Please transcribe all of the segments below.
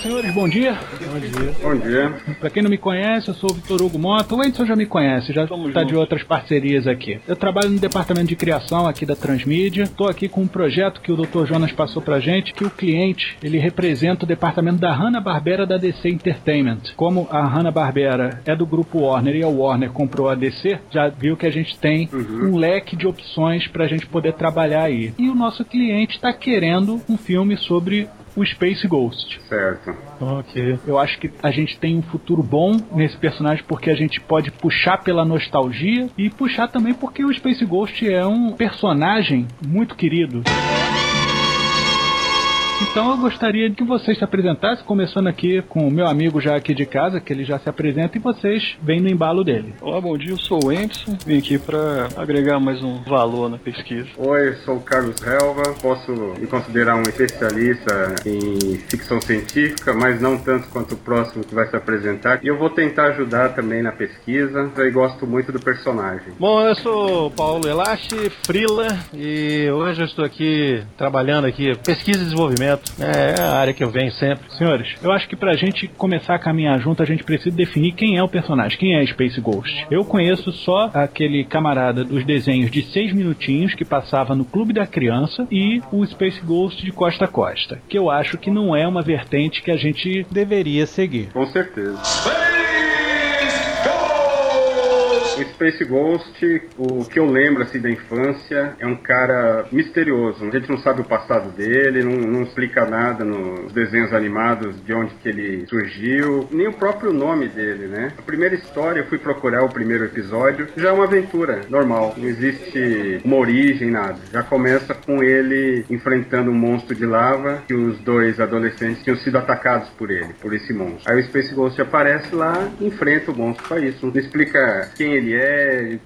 Senhores, bom dia. Bom dia. Bom dia. Pra quem não me conhece, eu sou o Vitor Hugo Mota. O Edson já me conhece, já tá juntos. de outras parcerias aqui. Eu trabalho no departamento de criação aqui da Transmídia. Tô aqui com um projeto que o Dr. Jonas passou pra gente, que o cliente, ele representa o departamento da Hanna-Barbera da DC Entertainment. Como a Hanna-Barbera é do grupo Warner e a Warner comprou a DC, já viu que a gente tem um leque de opções pra gente poder trabalhar aí. E o nosso cliente tá querendo um filme sobre o Space Ghost. Certo. Ok. Eu acho que a gente tem um futuro bom nesse personagem porque a gente pode puxar pela nostalgia e puxar também porque o Space Ghost é um personagem muito querido. Então eu gostaria que vocês se apresentassem, começando aqui com o meu amigo já aqui de casa, que ele já se apresenta, e vocês vêm no embalo dele. Olá, bom dia, eu sou o Emerson, vim aqui para agregar mais um valor na pesquisa. Oi, eu sou o Carlos Helva. Posso me considerar um especialista em ficção científica, mas não tanto quanto o próximo que vai se apresentar. E eu vou tentar ajudar também na pesquisa. Eu gosto muito do personagem. Bom, eu sou o Paulo Elache, Frila, e hoje eu estou aqui trabalhando aqui, pesquisa e desenvolvimento. É a área que eu venho sempre. Senhores, eu acho que pra gente começar a caminhar junto, a gente precisa definir quem é o personagem, quem é Space Ghost. Eu conheço só aquele camarada dos desenhos de seis minutinhos que passava no Clube da Criança e o Space Ghost de Costa a Costa, que eu acho que não é uma vertente que a gente Deveria seguir. Com certeza. Space Ghost, o que eu lembro assim da infância, é um cara misterioso. A gente não sabe o passado dele, não, não explica nada nos desenhos animados de onde que ele surgiu, nem o próprio nome dele, né? A primeira história, eu fui procurar o primeiro episódio, já é uma aventura normal, não existe uma origem, nada. Já começa com ele enfrentando um monstro de lava que os dois adolescentes tinham sido atacados por ele, por esse monstro. Aí o Space Ghost aparece lá enfrenta o monstro com isso. Não explica quem ele é,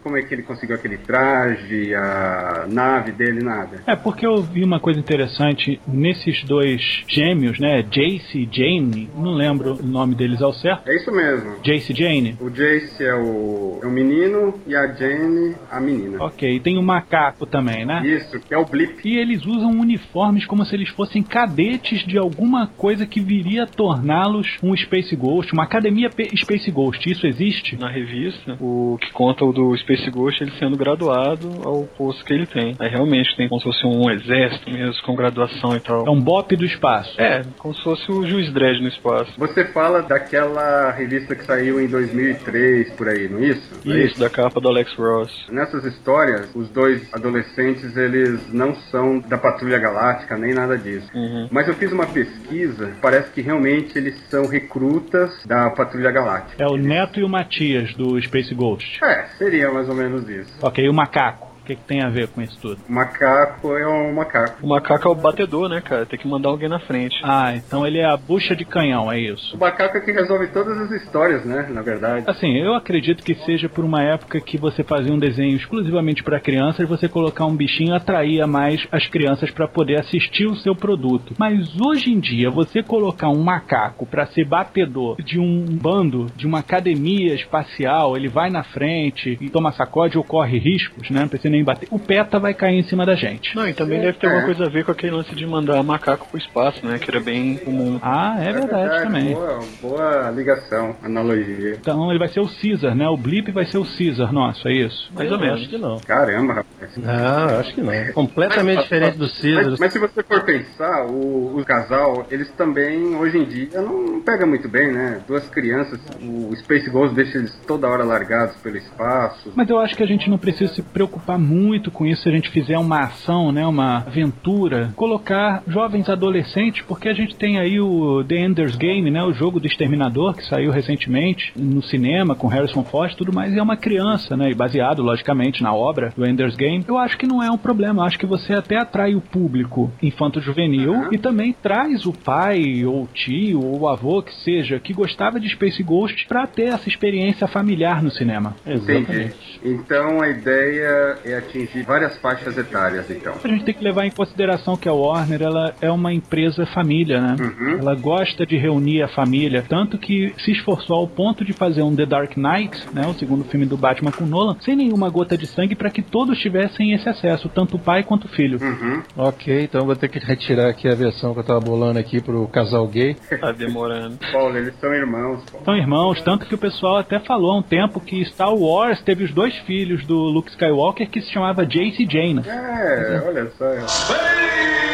como é que ele conseguiu aquele traje, a nave dele, nada. É, porque eu vi uma coisa interessante nesses dois gêmeos, né? Jace e Jane, não lembro o nome deles ao certo. É isso mesmo. Jace e Jane? O Jace é o, é o menino e a Jane a menina. Ok, tem o macaco também, né? Isso, que é o Blip. E eles usam uniformes como se eles fossem cadetes de alguma coisa que viria a torná-los um Space Ghost, uma academia Space Ghost. Isso existe? Na revista, o que conta o do Space Ghost, ele sendo graduado ao posto que ele tem. Aí realmente tem como se fosse um exército mesmo, com graduação e tal. É um bop do espaço. É, como se fosse o Juiz Dredd no espaço. Você fala daquela revista que saiu em 2003, por aí, não é isso? É Isso, da capa do Alex Ross. Nessas histórias, os dois adolescentes, eles não são da Patrulha Galáctica, nem nada disso. Uhum. Mas eu fiz uma pesquisa, parece que realmente eles são recrutas da Patrulha Galáctica. É o Neto e o Matias do Space Ghost. É, seria mais ou menos isso. Ok, o macaco? O que, que tem a ver com isso tudo? O macaco é um macaco. O macaco é o batedor, né, cara? Tem que mandar alguém na frente. Ah, então ele é a bucha de canhão, é O isso. macaco é que resolve todas as histórias, né? Na verdade. Assim, eu acredito que seja por uma época que você fazia um desenho exclusivamente para crianças, você colocar um bichinho atraía mais as crianças para poder assistir o seu produto. Mas hoje em dia, você colocar um macaco para ser batedor de um bando, de uma academia espacial, ele vai na frente e toma sacode ou corre riscos, né? Não precisa nem bater. O PETA vai cair em cima da gente. Não, e também deve ter É. alguma coisa a ver com aquele lance de mandar macaco pro espaço, né? Que era bem comum. Ah, é verdade, também. Boa, boa ligação, analogia. Então ele vai ser o Caesar, né? O Blip vai ser o Caesar, nosso, é isso? Mais ou Eu menos. Acho que não. Caramba, rapaz. Não, acho que não. Completamente diferente do Caesar. Mas, mas se você for pensar, o, o casal, eles também, hoje em dia, não pega muito bem, né? Duas crianças, o Space Ghost deixa eles toda hora largados pelo espaço. Mas eu acho que a gente não precisa se preocupar muito com isso se a gente fizer uma ação, né, uma aventura, colocar jovens adolescentes, porque a gente tem aí o The Ender's Game, né, o jogo do Exterminador que saiu recentemente no cinema com Harrison Ford e tudo mais, e é uma criança, né, e baseado logicamente na obra do Ender's Game. Eu acho que não é um problema, eu acho que você até atrai o público infanto-juvenil uhum. e também traz o pai ou o tio ou o avô que seja que gostava de Space Ghost para ter essa experiência familiar no cinema. Exatamente. Entendi. Então a ideia é atingir várias faixas etárias, então. A gente tem que levar em consideração que a Warner ela é uma empresa família, né? Uhum. Ela gosta de reunir a família, tanto que se esforçou ao ponto de fazer um The Dark Knight, né, o segundo filme do Batman com Nolan, sem nenhuma gota de sangue para que todos tivessem esse acesso, tanto o pai quanto o filho. Uhum. Ok, então vou ter que retirar aqui a versão que eu tava bolando aqui pro casal gay. Tá demorando. Paulo, eles são irmãos. Paulo. São irmãos, tanto que o pessoal até falou há um tempo que Star Wars teve os dois filhos do Luke Skywalker que se chamava Jace Jane. É, olha só.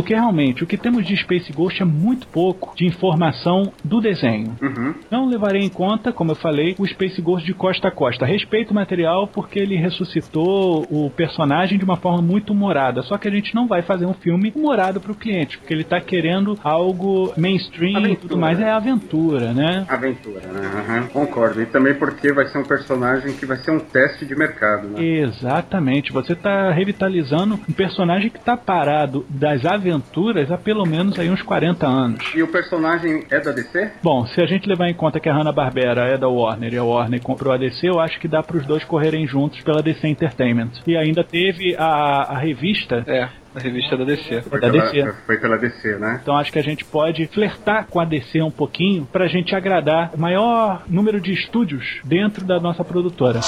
Porque realmente o que temos de Space Ghost é muito pouco de informação do desenho. Uhum. Não levarei em conta, como eu falei, o Space Ghost de costa a costa. Respeito o material porque ele ressuscitou o personagem de uma forma muito humorada. Só que a gente não vai fazer um filme humorado para o cliente, porque ele está querendo algo mainstream aventura. e tudo mais. É aventura, né? Aventura, né? Uhum. Concordo. E também porque vai ser um personagem que vai ser um teste de mercado, né? Exatamente. Você está revitalizando um personagem que está parado das aventuras aventuras há pelo menos aí uns 40 anos. E o personagem é da DC? Bom, se a gente levar em conta que a Hanna-Barbera é da Warner e a Warner comprou a DC, eu acho que dá para os dois correrem juntos pela DC Entertainment. E ainda teve a, a revista é. A revista da DC. Foi, da pela, DC. foi pela DC, né? Então acho que a gente pode flertar com a DC um pouquinho pra gente agradar o maior número de estúdios dentro da nossa produtora.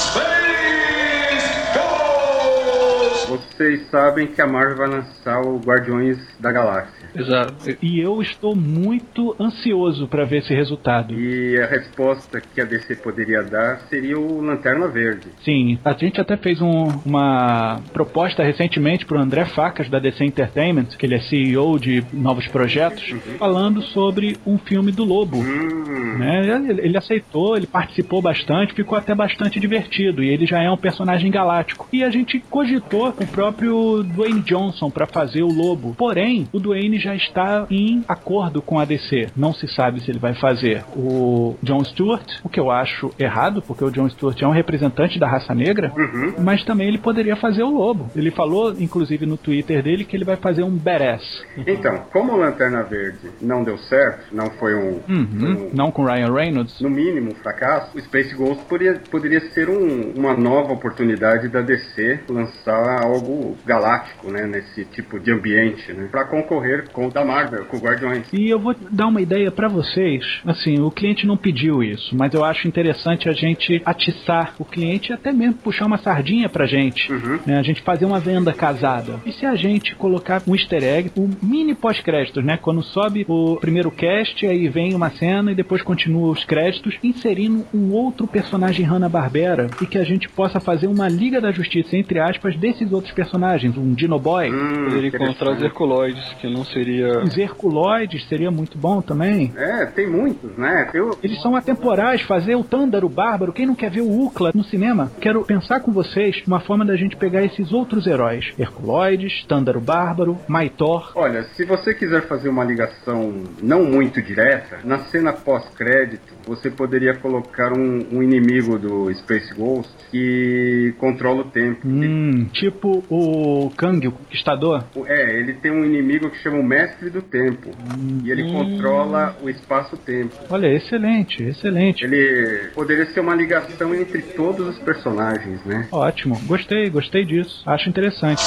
Vocês sabem que a Marvel vai lançar o Guardiões da Galáxia. Exato. E eu estou muito ansioso para ver esse resultado. E a resposta que a DC poderia dar seria o Lanterna Verde. Sim, a gente até fez um, uma proposta recentemente para o André Facas da DC Entertainment, que ele é CEO de novos projetos, uhum. falando sobre um filme do Lobo. Uhum. Né? Ele, ele aceitou, ele participou bastante, ficou até bastante divertido. E ele já é um personagem galáctico. E a gente cogitou com o próprio Dwayne Johnson para fazer o Lobo. Porém, o Dwayne já está em acordo com a DC. Não se sabe se ele vai fazer o John Stewart, o que eu acho errado, porque o John Stewart é um representante da raça negra, uhum. mas também ele poderia fazer o Lobo. Ele falou, inclusive, no Twitter dele que ele vai fazer um badass. Então, como Lanterna Verde não deu certo, não foi um, uhum. um não com Ryan Reynolds, no mínimo um fracasso, o Space Ghost poderia, poderia ser um, uma nova oportunidade da DC lançar algo galáctico, né, nesse tipo de ambiente, né, para concorrer com o da Marvel, com o Guardiões. E eu vou dar uma ideia para vocês. Assim, o cliente não pediu isso, mas eu acho interessante a gente atiçar o cliente e até mesmo puxar uma sardinha pra gente. Uhum. Né? A gente fazer uma venda casada. E se a gente colocar um easter egg, um mini pós-créditos, né? Quando sobe o primeiro cast, aí vem uma cena e depois continua os créditos, inserindo um outro personagem Hanna-Barbera e que a gente possa fazer uma Liga da Justiça, entre aspas, desses outros personagens. Um Dino Boy. Hum, Poderia encontrar os Herculoides, que não seria seria. Os Herculoides seria muito bom também. É, tem muitos, né? Eu... Eles são atemporais, fazer o Tândaro Bárbaro. Quem não quer ver o Ukla no cinema? Quero pensar com vocês uma forma da gente pegar esses outros heróis: Herculoides, Tândaro Bárbaro, Maitor. Olha, se você quiser fazer uma ligação não muito direta, na cena pós-crédito, você poderia colocar um, um, inimigo do Space Ghost que controla o tempo. Hum, tipo o Kang, o Conquistador? É, ele tem um inimigo que chama o Mestre do Tempo. Hum. E ele controla o espaço-tempo. Olha, excelente, excelente. Ele poderia ser uma ligação entre todos os personagens, né? Ótimo, gostei, gostei disso. Acho interessante.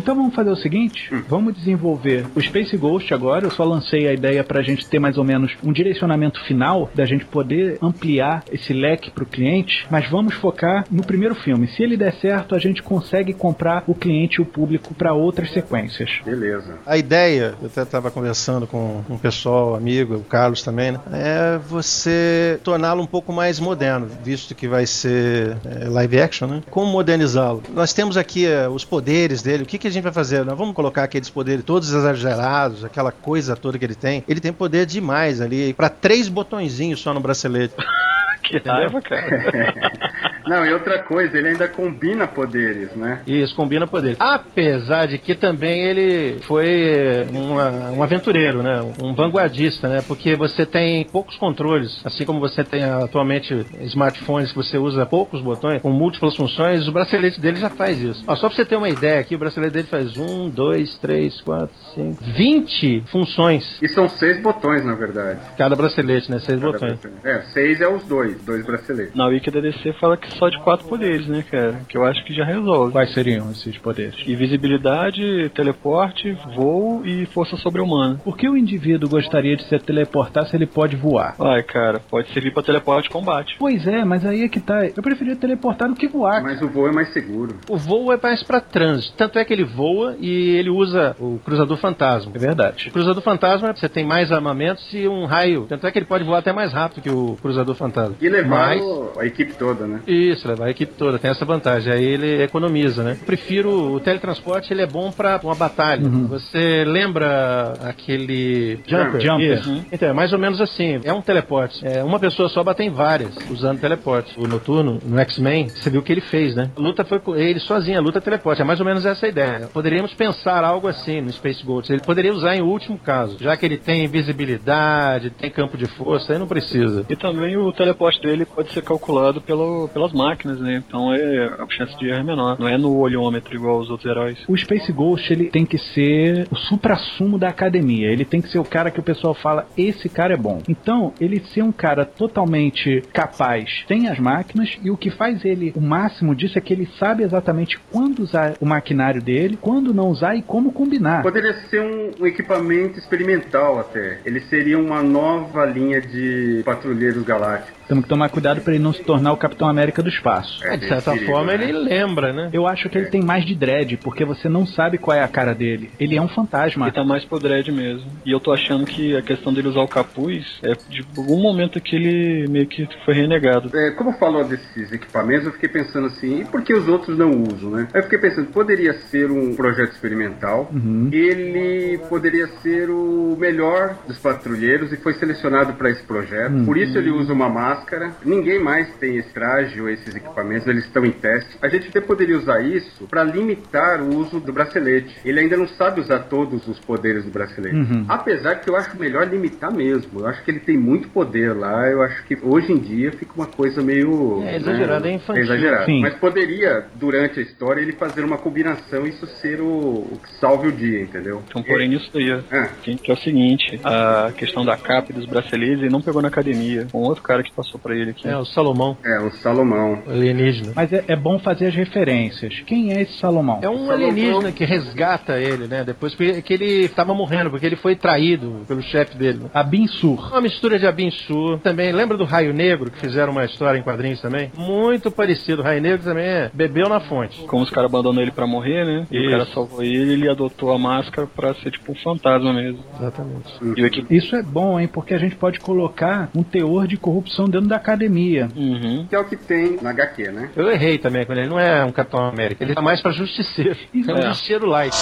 Então vamos fazer o seguinte: hum. vamos desenvolver o Space Ghost agora. Eu só lancei a ideia para a gente ter mais ou menos um direcionamento final, da gente poder ampliar esse leque para o cliente. Mas vamos focar no primeiro filme. Se ele der certo, a gente consegue comprar o cliente e o público para outras sequências. Beleza. A ideia, eu até estava conversando com um pessoal, amigo, o Carlos também, né? É você torná-lo um pouco mais moderno, visto que vai ser é, live action, né? Como modernizá-lo? Nós temos aqui é, os poderes dele, o que que a gente vai fazer? Nós vamos colocar aqueles poderes todos exagerados, aquela coisa toda que ele tem. Ele tem poder demais ali, para três botõezinhos só no bracelete. que raiva, cara. Não, e outra coisa, ele ainda combina poderes, né? Isso, combina poderes. Apesar de que também ele foi uma, um aventureiro, né? Um vanguardista, né? Porque você tem poucos controles, assim como você tem atualmente smartphones que você usa poucos botões, com múltiplas funções, o bracelete dele já faz isso. Ó, só pra você ter uma ideia aqui, o bracelete dele faz um, dois, três, quatro, cinco, vinte funções. E são seis botões, na verdade. Cada bracelete, né? Seis Cada botões. bracelete. É, seis é os dois, dois braceletes. Na Wiki da DC fala que só de quatro poderes, né, cara? Que eu acho que já resolve. Quais seriam esses poderes? Invisibilidade, teleporte, voo e força sobre-humana. Por que o indivíduo gostaria de se teleportar se ele pode voar? Ai, cara, pode servir pra teleporte de combate. Pois é, mas aí é que tá. Eu preferia teleportar do que voar. Mas o voo é mais seguro. O voo é mais pra trânsito. Tanto é que ele voa e ele usa o cruzador fantasma. É verdade. O cruzador fantasma, você tem mais armamentos e um raio. Tanto é que ele pode voar até mais rápido que o cruzador fantasma. E levar Mas- a equipe toda, né? Isso, levar a equipe toda, tem essa vantagem. Aí ele economiza, né? Eu prefiro o teletransporte, ele é bom pra uma batalha. Você lembra aquele Jumper. Jumper. Isso. Então, é mais ou menos assim. É um teleporte. É, uma pessoa só bate em várias usando teleporte. O Noturno, no X-Men, você viu o que ele fez, né? A luta foi com ele sozinho, a luta é teleporte. É mais ou menos essa a ideia. Poderíamos pensar algo assim no Space Ghost. Ele poderia usar em último caso. Já que ele tem visibilidade, tem campo de força, aí não precisa. E também o teleporte dele pode ser calculado pelo, pelas máquinas, né? Então é, a chance de erro é menor. Não é no olhômetro igual os outros heróis. O Space Ghost ele tem que ser o supra-sumo da academia. Ele tem que ser o cara que o pessoal fala: esse cara é bom. Então, ele ser um cara totalmente capaz, tem as máquinas e o que faz ele o máximo disso é que ele sabe exatamente quando usar o maquinário dele, quando não usar e como combinar. Poderia ser um, um equipamento experimental até. Ele seria uma nova linha de patrulheiros galácticos. Temos que tomar cuidado para ele não se tornar o Capitão América do espaço. É, de certa perigo, forma, né? ele lembra, né? Eu acho que ele tem mais de dread, porque você não sabe qual é a cara dele. Ele é um fantasma. Ele tá mais pro dread mesmo. E eu tô achando que a questão dele usar o capuz é de algum momento que ele meio que foi renegado. É, como falou desses equipamentos, eu fiquei pensando assim, e por que os outros não usam, né? Aí eu fiquei pensando, poderia ser um projeto experimental, ele poderia ser o melhor dos patrulheiros e foi selecionado para esse projeto, por isso ele usa uma máscara, ninguém mais tem esse traje ou esses equipamentos, eles estão em teste. A gente até poderia usar isso para limitar o uso do bracelete. Ele ainda não sabe usar todos os poderes do bracelete. Apesar que eu acho melhor limitar mesmo. Eu acho que ele tem muito poder lá. Eu acho que hoje em dia fica uma coisa meio. É exagerado, né, é infantil. exagerado. Sim. Mas poderia, durante a história, ele fazer uma combinação e isso ser o, o que salve o dia, entendeu? Então, porém, nisso aí, Ah. que que é o seguinte, a questão da capa e dos braceletes, ele não pegou na academia. Um outro cara que passou pra ele aqui. É, o Salomão, É, o Salomão. o alienígena. Mas é, é bom fazer as referências. Quem é esse Salomão? É um Salomão. alienígena que resgata ele, né? Depois que ele estava morrendo, porque ele foi traído pelo chefe dele. né? Abin Sur. Uma mistura de Abinsu. Também, lembra do Raio Negro, que fizeram uma história em quadrinhos também? Muito parecido. O Raio Negro também é bebeu na fonte. Como os caras abandonam ele pra morrer, né? E o Isso. cara salvou ele ele adotou a máscara pra ser tipo um fantasma mesmo. Exatamente. E o. Isso é bom, hein? Porque a gente pode colocar um teor de corrupção dentro da academia. Uhum. Que é o que tem na HQ, né? Eu errei também quando ele não é um Capitão América. Ele tá mais pra justiceiro. É um justiceiro light.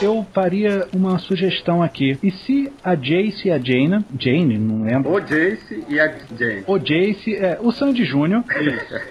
Eu faria uma sugestão aqui. E se a Jace e a Jane, Jane, não lembro, O Jace e a Jane. o Jace, é, o Sandy Júnior,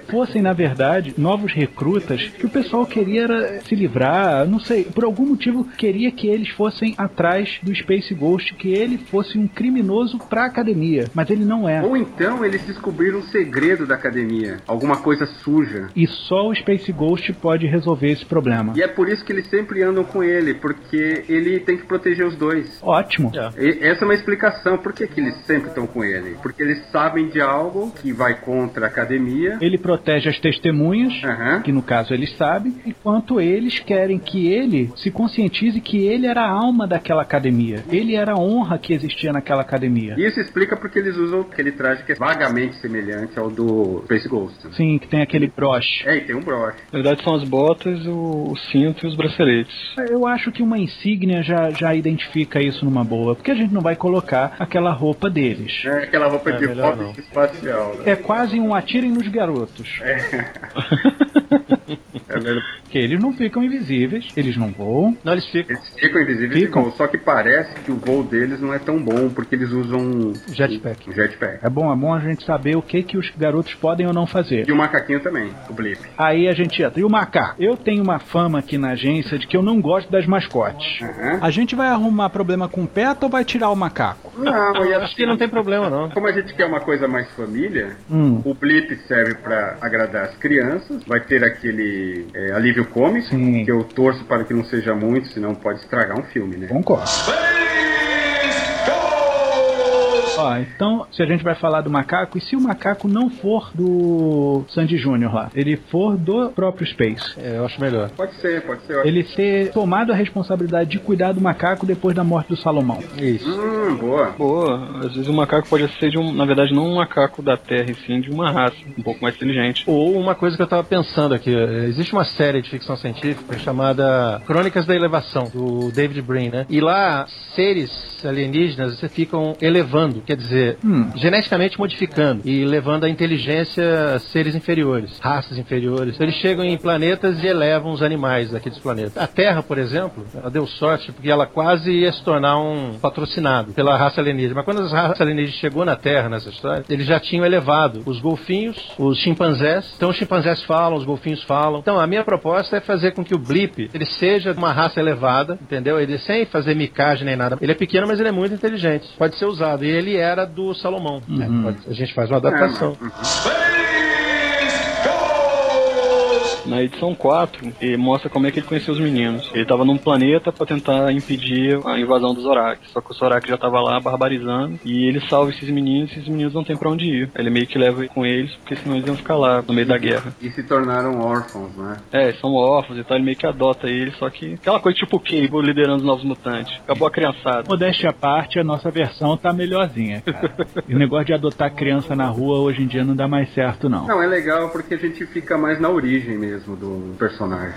fossem, na verdade, novos recrutas que o pessoal queria era se livrar, não sei, por algum motivo queria que eles fossem atrás do Space Ghost, que ele fosse um criminoso pra academia, mas ele não é. Ou então eles descobriram um segredo da academia, alguma coisa suja. E só o Space Ghost pode resolver esse problema. E é por isso que eles sempre andam com ele, porque ele tem que proteger os dois. Ótimo. E essa é uma explicação. Por que, que eles sempre estão com ele? Porque eles sabem de algo que vai contra a academia. Ele protege as testemunhas, Aham. que no caso eles sabem, enquanto eles querem que ele se conscientize que ele era a alma daquela academia. Ele era a honra que existia naquela academia. E isso explica porque eles usam aquele traje que é vagamente semelhante ao do Space Ghost. Sim, que tem aquele broche. É, e tem um broche. Na verdade são as botas, o, o cinto e os braceletes. Eu acho que uma insígnia já, já identifica isso numa boa, porque a gente não vai colocar aquela roupa deles. É aquela roupa É, de melhor foto espacial. Né? É quase um atirem nos garotos. É verdade. Porque eles não ficam invisíveis, eles não voam. Não, eles ficam. Eles ficam invisíveis Ficam. ficam. só que parece que o voo deles não é tão bom, porque eles usam Jetpack. um jetpack. É bom, é bom a gente saber o que, que os garotos podem ou não fazer. E o macaquinho também, o Blip. Aí a gente entra. E o macaco? Eu tenho uma fama aqui na agência de que eu não gosto das mascotes. Aham. A gente vai arrumar problema com o PETA ou vai tirar o macaco? Não, e Acho que não tem problema, não. Como a gente quer uma coisa mais família, Hum. o Blip serve pra agradar as crianças. Vai ter aquele é, alívio cômico, Sim. que eu torço para que não seja muito, senão pode estragar um filme, né? Concordo. Ó, então, se a gente vai falar do macaco, e se o macaco não for do Sandy Júnior lá? Ele for do próprio Space? É, eu acho melhor. Pode ser, pode ser. Ele ter tomado a responsabilidade de cuidar do macaco depois da morte do Salomão. Isso. Hum, boa. Boa, às vezes o macaco pode ser de um, na verdade, não um macaco da Terra, e sim de uma raça um pouco mais inteligente. Ou uma coisa que eu tava pensando aqui, eh, existe uma série de ficção científica chamada Crônicas da Elevação, do David Brin, né? E lá, seres alienígenas ficam elevando, quer dizer, Hum. geneticamente modificando e levando a inteligência a seres inferiores, raças inferiores. Eles chegam em planetas e elevam os animais daqueles planetas. A Terra, por exemplo, ela deu sorte porque ela quase ia se tornar um patrocinado pela raça alienígena. Mas quando a raça alienígena chegou na Terra nessa história, eles já tinham elevado os golfinhos, os chimpanzés. Então os chimpanzés falam, os golfinhos falam. Então a minha proposta é fazer com que o Blip ele seja uma raça elevada, entendeu? Ele sem fazer micagem nem nada. Ele é pequeno, mas ele é muito inteligente. Pode ser usado. E ele era do Salomão. né? Pode- a gente faz uma adaptação. Na edição 4, ele mostra como é que ele conheceu os meninos. Ele tava num planeta pra tentar impedir a invasão dos Zorak. Só que o Zorak já tava lá barbarizando. E ele salva esses meninos e esses meninos não tem pra onde ir. Ele meio que leva com eles, porque senão eles iam ficar lá no meio da guerra. E se tornaram órfãos, né? É, eles são órfãos e tal, ele meio que adota eles, só que aquela coisa tipo o Cable liderando os novos mutantes. Acabou a criançada. Modéstia à parte, a nossa versão tá melhorzinha, cara. e o negócio de adotar criança na rua hoje em dia não dá mais certo, não. Não, é legal porque a gente fica mais na origem mesmo do personagem.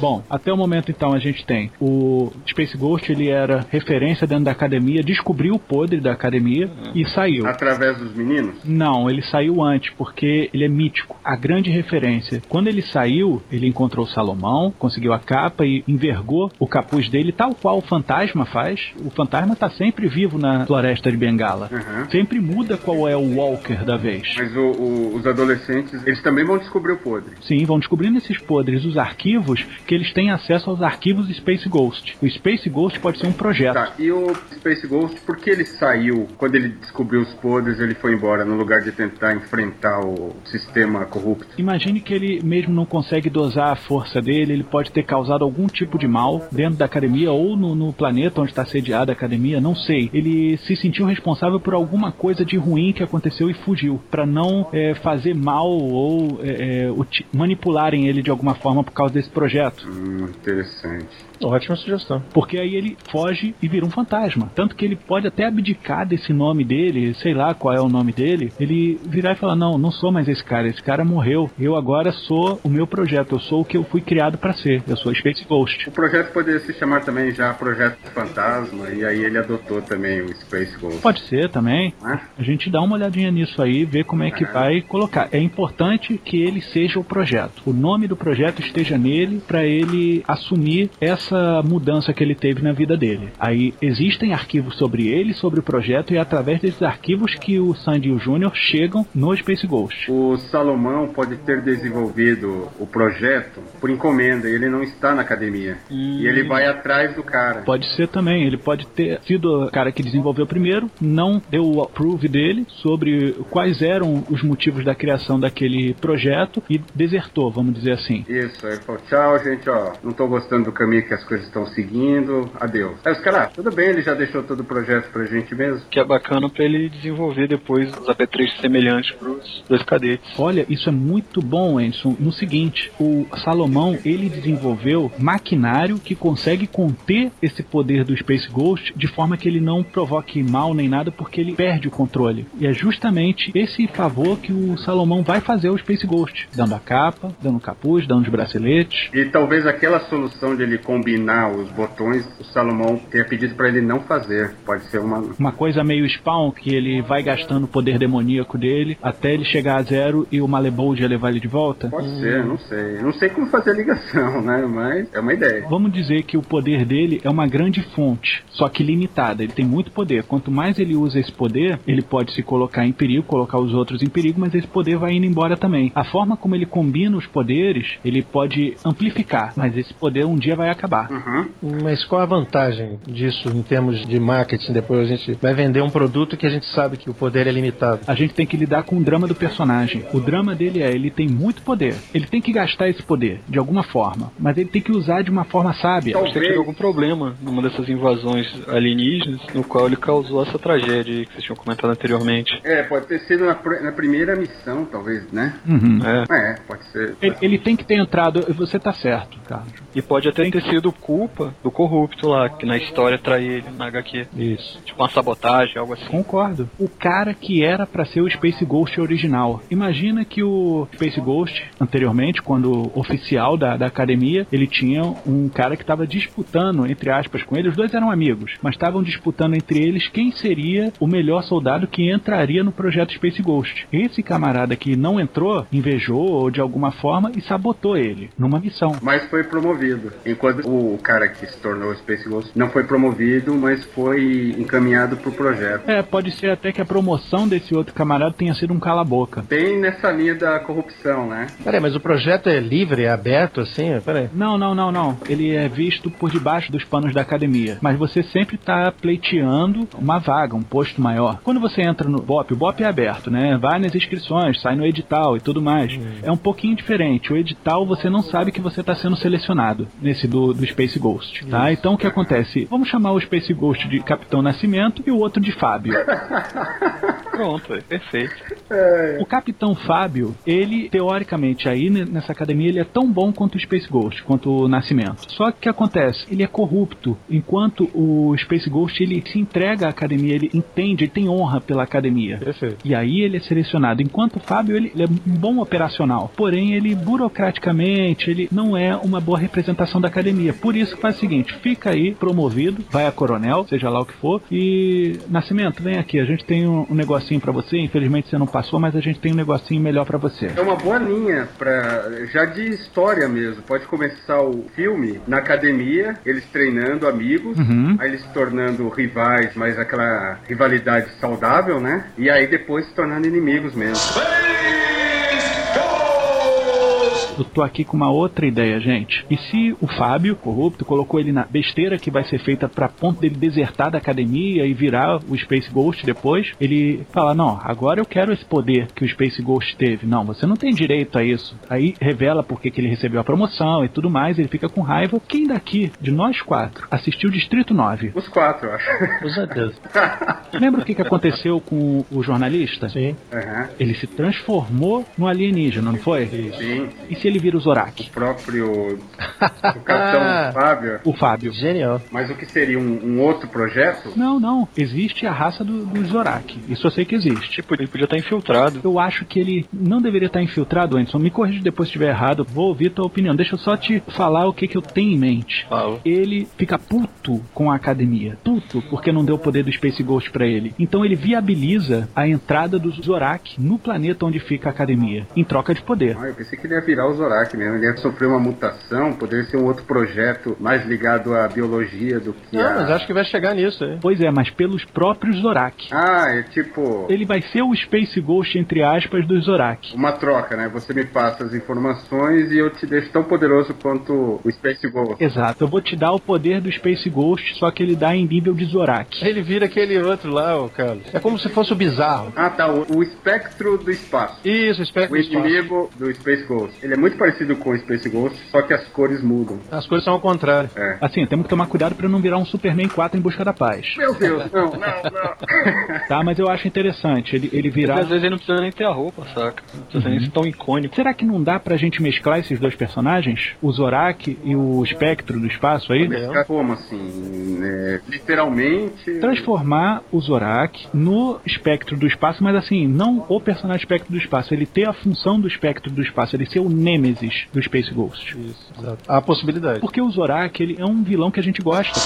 Bom, até o momento então a gente tem o Space Ghost, ele era referência dentro da academia, descobriu o podre da academia e saiu. Através dos meninos? Não, ele saiu antes, porque ele é mítico. A grande referência. Quando ele saiu, ele encontrou Salomão, conseguiu a capa e envergou o capuz dele, tal qual o fantasma faz. O fantasma tá sempre vivo na floresta de Bengala. Uhum. Sempre muda qual é o Walker da vez. Mas o- o- os adolescentes, eles também vão descobrir o podre. Sim, vão descobrindo nesses podres os arquivos que eles têm acesso aos arquivos Space Ghost. O Space Ghost pode ser um projeto. Tá, e o Space Ghost, por que ele saiu? Quando ele descobriu os podres, ele foi embora, no lugar de tentar enfrentar o sistema corrupto. Imagine que ele mesmo não consegue dosar a força dele, ele pode ter causado algum tipo de mal dentro da academia ou no, no planeta onde está sediada a academia, não sei. Ele se sentiu responsável por alguma coisa de ruim que aconteceu e fugiu, para não é, fazer mal ou é, é, manipularem ele de alguma forma por causa desse projeto. Hum, interessante. Ótima sugestão. Porque aí ele foge e vira um fantasma. Tanto que ele pode até abdicar desse nome dele, sei lá qual é o nome dele. Ele virar e falar: Não, não sou mais esse cara, esse cara morreu. Eu agora sou o meu projeto, eu sou o que eu fui criado para ser. Eu sou Space Ghost. O projeto poderia se chamar também já Projeto Fantasma, e aí ele adotou também o Space Ghost. Pode ser também. né? A gente dá uma olhadinha nisso aí, ver como é que vai colocar. É importante que ele seja o projeto. O nome do projeto esteja nele para ele assumir essa mudança que ele teve na vida dele. Aí existem arquivos sobre ele, sobre o projeto e é através desses arquivos que o Sandy e o Júnior chegam no Space Ghost. O Salomão pode ter desenvolvido o projeto por encomenda, e ele não está na academia. E ele vai atrás do cara. Pode ser também, ele pode ter sido o cara que desenvolveu primeiro, não deu o approve dele sobre quais eram os motivos da criação daquele projeto e desertou, vamos dizer assim. Isso, aí ele falou, tchau, gente, ó, não tô gostando do caminho que as coisas estão seguindo, adeus. Aí os caras, ah, tudo bem, ele já deixou todo o projeto pra gente mesmo. Que é bacana pra ele desenvolver depois os apetrechos semelhantes pros dois cadetes. Olha, isso é muito bom, Anderson. No seguinte, o Salomão ele desenvolveu maquinário que consegue conter esse poder do Space Ghost de forma que ele não provoque mal nem nada, porque ele perde o controle. E é justamente esse favor que o Salomão vai fazer ao Space Ghost, dando a capa, dando o capuz, dando os braceletes. E talvez aquela solução de ele combinar os botões, o Salomão tenha pedido para ele não fazer. Pode ser uma. Uma coisa meio spawn, que ele vai gastando o poder demoníaco dele até ele chegar a zero e o Malebold levar ele de volta? Pode hum. ser, não sei. Não sei como fazer a ligação, né? Mas é uma ideia. Vamos dizer que o poder dele é uma grande fonte, só que limitada. Ele tem muito poder. Quanto mais ele usa esse poder, ele pode se colocar em perigo, colocar os outros em perigo, mas esse poder vai indo embora também. A forma como ele combina os poderes, ele pode amplificar, mas esse poder um dia vai acabar. Uhum. Mas qual a vantagem disso em termos de marketing? Depois a gente vai vender um produto que a gente sabe que o poder é limitado. A gente tem que lidar com o drama do personagem. O drama dele é, ele tem muito poder. Ele tem que gastar esse poder, de alguma forma. Mas ele tem que usar de uma forma sábia. Talvez ter algum problema numa dessas invasões alienígenas, no qual ele causou essa tragédia que vocês tinham comentado anteriormente. É, pode ter sido na, pr na primeira missão, talvez, né? Uhum. É. é. pode ser. Ele, ele, tem que ter entrado. Você tá certo, Carlos. E pode até ter sido culpa do corrupto lá, que na história trai ele, na HQ. Isso. Tipo uma sabotagem, algo assim. Concordo. O cara que era para ser o Space Ghost original. Imagina que o Space Ghost, anteriormente, quando oficial da, da academia, ele tinha um cara que estava disputando, entre aspas, com ele. Os dois eram amigos, mas estavam disputando entre eles quem seria o melhor soldado que entraria no projeto Space Ghost. Esse camarada que não entrou, invejou de alguma forma e sabotou ele numa missão. Mas foi promovido. Enquanto o cara que se tornou Space Ghost não foi promovido, mas foi encaminhado pro projeto. É, pode ser até que a promoção desse outro camarada tenha sido um cala-boca. Bem nessa linha da corrupção, né? Peraí, mas o projeto é livre, é aberto assim? Peraí. Não, não, não, não. Ele é visto por debaixo dos panos da academia. Mas você sempre está pleiteando uma vaga, um posto maior. Quando você entra no BOP, o BOP é aberto, né? Vai nas inscrições, sai no edital e tudo mais. Hum. É um pouquinho diferente. O edital você não sabe que você está sendo selecionado nesse do, do Space Ghost, tá? Isso. Então o que acontece? Vamos chamar o Space Ghost de Capitão Nascimento e o outro de Fábio. Pronto, é perfeito. É. O Capitão Fábio, ele, teoricamente, aí nessa academia, ele é tão bom quanto o Space Ghost, quanto o Nascimento. Só que o que acontece? Ele é corrupto, enquanto o Space Ghost, ele se entrega à academia, ele entende, ele tem honra pela academia. Perfeito. E aí ele é selecionado. Enquanto o Fábio, ele, ele é um bom operacional. Porém, ele, burocraticamente, ele não é uma boa representação da academia. Por isso faz o seguinte, fica aí promovido, vai a coronel, seja lá o que for, e Nascimento, vem aqui, a gente tem um, um negocinho para você, infelizmente você não passou, mas a gente tem um negocinho melhor para você. É uma boa linha para já de história mesmo. Pode começar o filme na academia, eles treinando amigos, uhum. aí eles se tornando rivais, mas aquela rivalidade saudável, né? E aí depois se tornando inimigos mesmo. Eu tô aqui com uma outra ideia, gente. E se o Fábio, corrupto, colocou ele na besteira que vai ser feita para ponto dele desertar da academia e virar o Space Ghost depois, ele fala: Não, agora eu quero esse poder que o Space Ghost teve. Não, você não tem direito a isso. Aí revela porque que ele recebeu a promoção e tudo mais, ele fica com raiva. Quem daqui, de nós quatro, assistiu Distrito 9? Os quatro, eu acho. Com certeza. Lembra o que, que aconteceu com o jornalista? Sim. Uhum. Ele se transformou no alienígena, não foi? Sim. E se ele vira o Zorak? O próprio o capitão Fábio. O Fábio. Genial. Mas o que seria um, um outro projeto? Não, não. Existe a raça do, do Zorak. Isso eu sei que existe. Tipo, ele podia estar infiltrado. Eu acho que ele não deveria estar infiltrado, Anderson. Me corrija depois se estiver errado. Vou ouvir tua opinião. Deixa eu só te falar o que, que eu tenho em mente. Fala. Ele fica puto com a academia. Puto porque não deu o poder do Space Ghost para ele. Então ele viabiliza a entrada do Zorak no planeta onde fica a academia. Em troca de poder. Ah, eu pensei que ele ia virar o Zorak mesmo. Ele ia sofrer uma mutação, poderia ser um outro projeto mais ligado à biologia do que Não, a... mas acho que vai chegar nisso, hein? Pois é, mas pelos próprios Zorak. Ah, é tipo... Ele vai ser o Space Ghost, entre aspas, do Zorak. Uma troca, né? Você me passa as informações e eu te deixo tão poderoso quanto o Space Ghost. Exato, eu vou te dar o poder do Space Ghost, só que ele dá em nível de Zorak. Ele vira aquele outro lá, o Carlos. É como se fosse o bizarro. Ah, tá. O, o espectro do espaço. Isso, o espectro O do espaço. inimigo do Space Ghost. Ele é muito parecido com o Space Ghost, só que as cores mudam. As coisas são ao contrário. É. Assim, temos que tomar cuidado pra não virar um Superman 4 em busca da paz. Meu Deus, não, não, não. Tá, mas eu acho interessante ele, ele virar. às vezes ele não precisa nem ter a roupa, saca? Não precisa nem ser tão icônico. Será que não dá pra gente mesclar esses dois personagens? O Zorak e o espectro do espaço aí? Mesclar como assim? né? literalmente. Transformar o Zorak no espectro do espaço, mas assim, não o personagem espectro do espaço, ele ter a função do espectro do espaço, ele ser o nêmesis do Space Ghost. Isso, exato. Há possibilidade. Porque o Zorak, ele é um vilão que a gente gosta.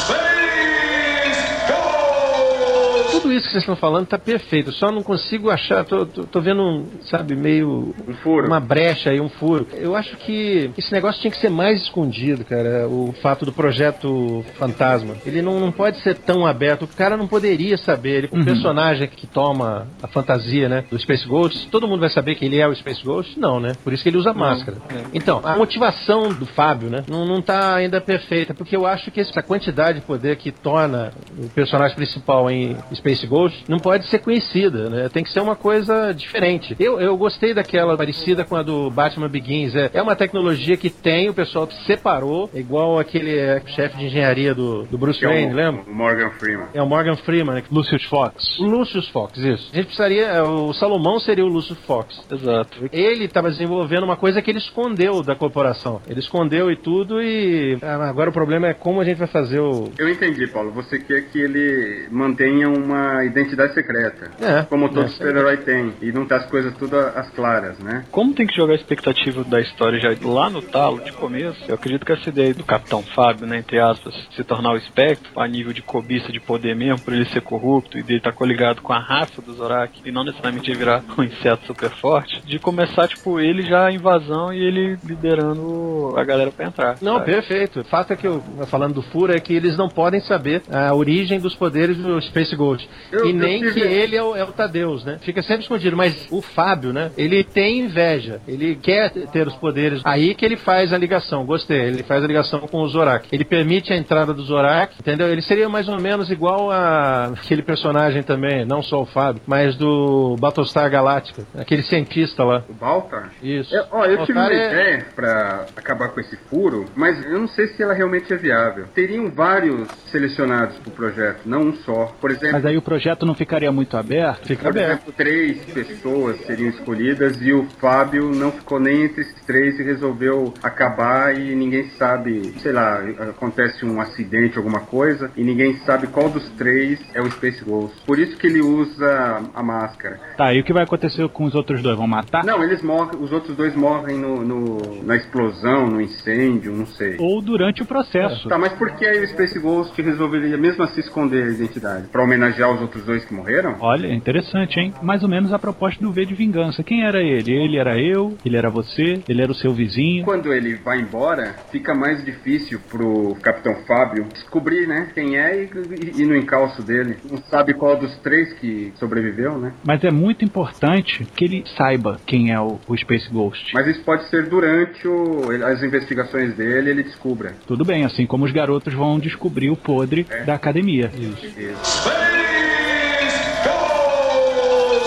Tudo isso que vocês estão falando tá perfeito, só não consigo achar, tô, tô, tô vendo, um, sabe, meio. Um furo. Uma brecha aí, um furo. Eu acho que esse negócio tinha que ser mais escondido, cara. O fato do projeto fantasma. Ele não, não pode ser tão aberto. O cara não poderia saber. Ele, o personagem que toma a fantasia, né, do Space Ghost, todo mundo vai saber que ele é o Space Ghost? Não, né? Por isso que ele usa máscara. Então, a motivação do Fábio, né, não, não tá ainda perfeita, porque eu acho que essa quantidade de poder que torna o personagem principal em Space Ghost não pode ser conhecida, né? Tem que ser uma coisa diferente. Eu, eu gostei daquela parecida com a do Batman Begins. É, é uma tecnologia que tem, o pessoal separou, igual aquele é, chefe de engenharia do, do Bruce Que é o- Wayne, lembra? o Morgan Freeman. É o Morgan Freeman, né? Lucius Fox. Lucius Fox, isso. A gente precisaria. é, O Salomão seria o Lucius Fox. Exato. Ele estava desenvolvendo uma coisa que ele escondeu da corporação. Ele escondeu e tudo e. ah, Agora o problema é como a gente vai fazer o. Eu entendi, Paulo. Você quer que ele mantenha uma identidade secreta. É, Como todo é. super-herói tem. E não tá as coisas tudo às claras, né? Como tem que jogar a expectativa da história já lá no talo, de começo, eu acredito que essa ideia do Capitão Fábio, né, entre aspas, se tornar o espectro, a nível de cobiça de poder mesmo, por ele ser corrupto e dele estar coligado com a raça do Zorak, e não necessariamente virar um inseto super forte, de começar, tipo, ele já a invasão e ele liderando a galera pra entrar. Não, sabe? perfeito. O fato é que, eu, falando do furo, é que eles não podem saber a origem dos poderes do Space Ghost. Eu- e nem tive- que ele é o, é o Tadeus, né? Fica sempre escondido. Mas o Fábio, né? Ele tem inveja. Ele quer ter os poderes. Aí que ele faz a ligação. Gostei. Ele faz a ligação com o Zorak. Ele permite a entrada do Zorak, entendeu? Ele seria mais ou menos igual a aquele personagem também, não só o Fábio, mas do Battlestar Galactica. Aquele cientista lá. O Baltar? Isso. Eu, ó, eu tive uma Baltar é- ideia pra acabar com esse furo, mas eu não sei se ela realmente é viável. Teriam vários selecionados pro projeto, não um só. Por exemplo, Mas aí o projeto não ficaria muito aberto? Fica por aberto. exemplo, três pessoas seriam escolhidas e o Fábio não ficou nem entre esses três e resolveu acabar e ninguém sabe, sei lá, acontece um acidente, alguma coisa, e ninguém sabe qual dos três é o Space Ghost. Por isso que ele usa a máscara. Tá, e o que vai acontecer com os outros dois? Vão matar? Não, eles morrem, os outros dois morrem no, no- na explosão, no incêndio, não sei. Ou durante o processo? Tá, mas por que aí o Space Ghost resolveria mesmo assim esconder a identidade? Pra homenagear os outros dois que morreram? Olha, interessante, hein? Mais ou menos a proposta do V de Vingança. Quem era ele? Ele era eu, ele era você, ele era o seu vizinho. Quando ele vai embora, fica mais difícil pro Capitão Fábio descobrir, né, quem é e, e, e no encalço dele. Não sabe qual dos três que sobreviveu, né? Mas é muito importante que ele saiba quem é o, o Space Ghost. Mas isso pode ser durante o- as investigações dele, ele descubra. Tudo bem, assim como os garotos vão descobrir o podre da academia. Isso.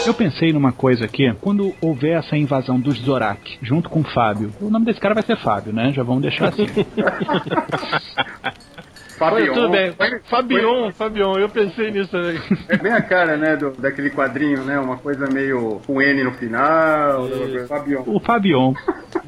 Eu pensei numa coisa aqui, quando houver essa invasão dos Zorak, junto com o Fábio. O nome desse cara vai ser Fábio, né? Já vamos deixar assim. Fabion. Tudo bem. Foi- Fabion, Fabion, eu pensei nisso também. É bem a cara, né, do, daquele quadrinho, né? Uma coisa meio com N no final. Fabion. o Fabion.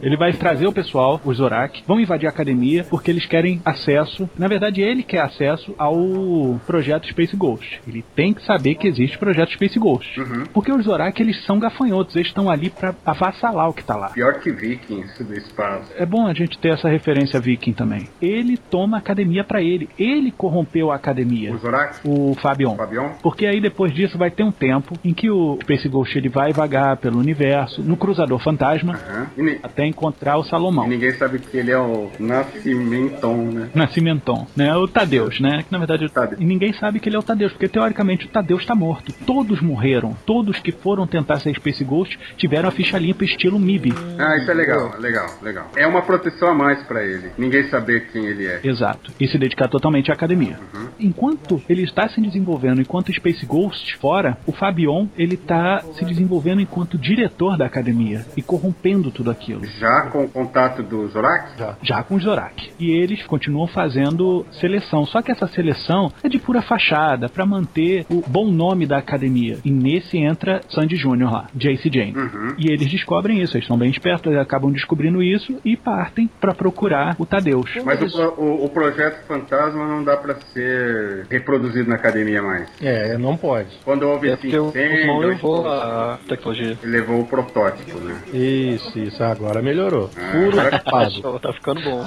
Ele vai trazer o pessoal, os Zorak, vão invadir a academia porque eles querem acesso. Na verdade, ele quer acesso ao projeto Space Ghost. Ele tem que saber que existe projeto Space Ghost. Porque os Zorak, eles são gafanhotos, eles estão ali pra avassalar o que tá lá. Pior que Vikings do espaço. É bom a gente ter essa referência viking também. Ele toma a academia pra ele. Ele corrompeu a academia. O Zorak? O Fabion. Fabion? Porque aí depois disso vai ter um tempo em que o Space Ghost ele vai vagar pelo universo, no Cruzador Fantasma, ni- até encontrar o Salomão. e ninguém sabe que ele é o Nascimenton, né? Nascimenton, né? O Tadeus, né? Que na verdade Tadeus. e ninguém sabe que ele é o Tadeus, porque teoricamente o Tadeus está morto. Todos morreram. Todos que foram tentar ser Space Ghost tiveram a ficha limpa estilo MIB. Ah, isso é legal, legal, legal. É uma proteção a mais pra ele. Ninguém saber quem ele é. Exato. E se dedicar totalmente à academia. Enquanto ele está se desenvolvendo enquanto Space Ghost fora, o Fabion ele está se desenvolvendo enquanto diretor da academia e corrompendo tudo aquilo. Já com o contato do Zorak? já com os Zorak. E eles continuam fazendo seleção. Só que essa seleção é de pura fachada, para manter o bom nome da academia. E nesse entra Sandy Jr. lá, Jace Jane. Uhum. E eles descobrem isso, eles são bem espertos, eles acabam descobrindo isso e partem para procurar o Tadeus. Mas o, o, o projeto fantasma não dá pra ser reproduzido na academia mais. É, não pode. Quando houve É esse porque o incêndio, levou a tecnologia. ele levou o protótipo, né? Isso, isso. Agora melhorou. Ah, Puro agora-. Tá ficando bom.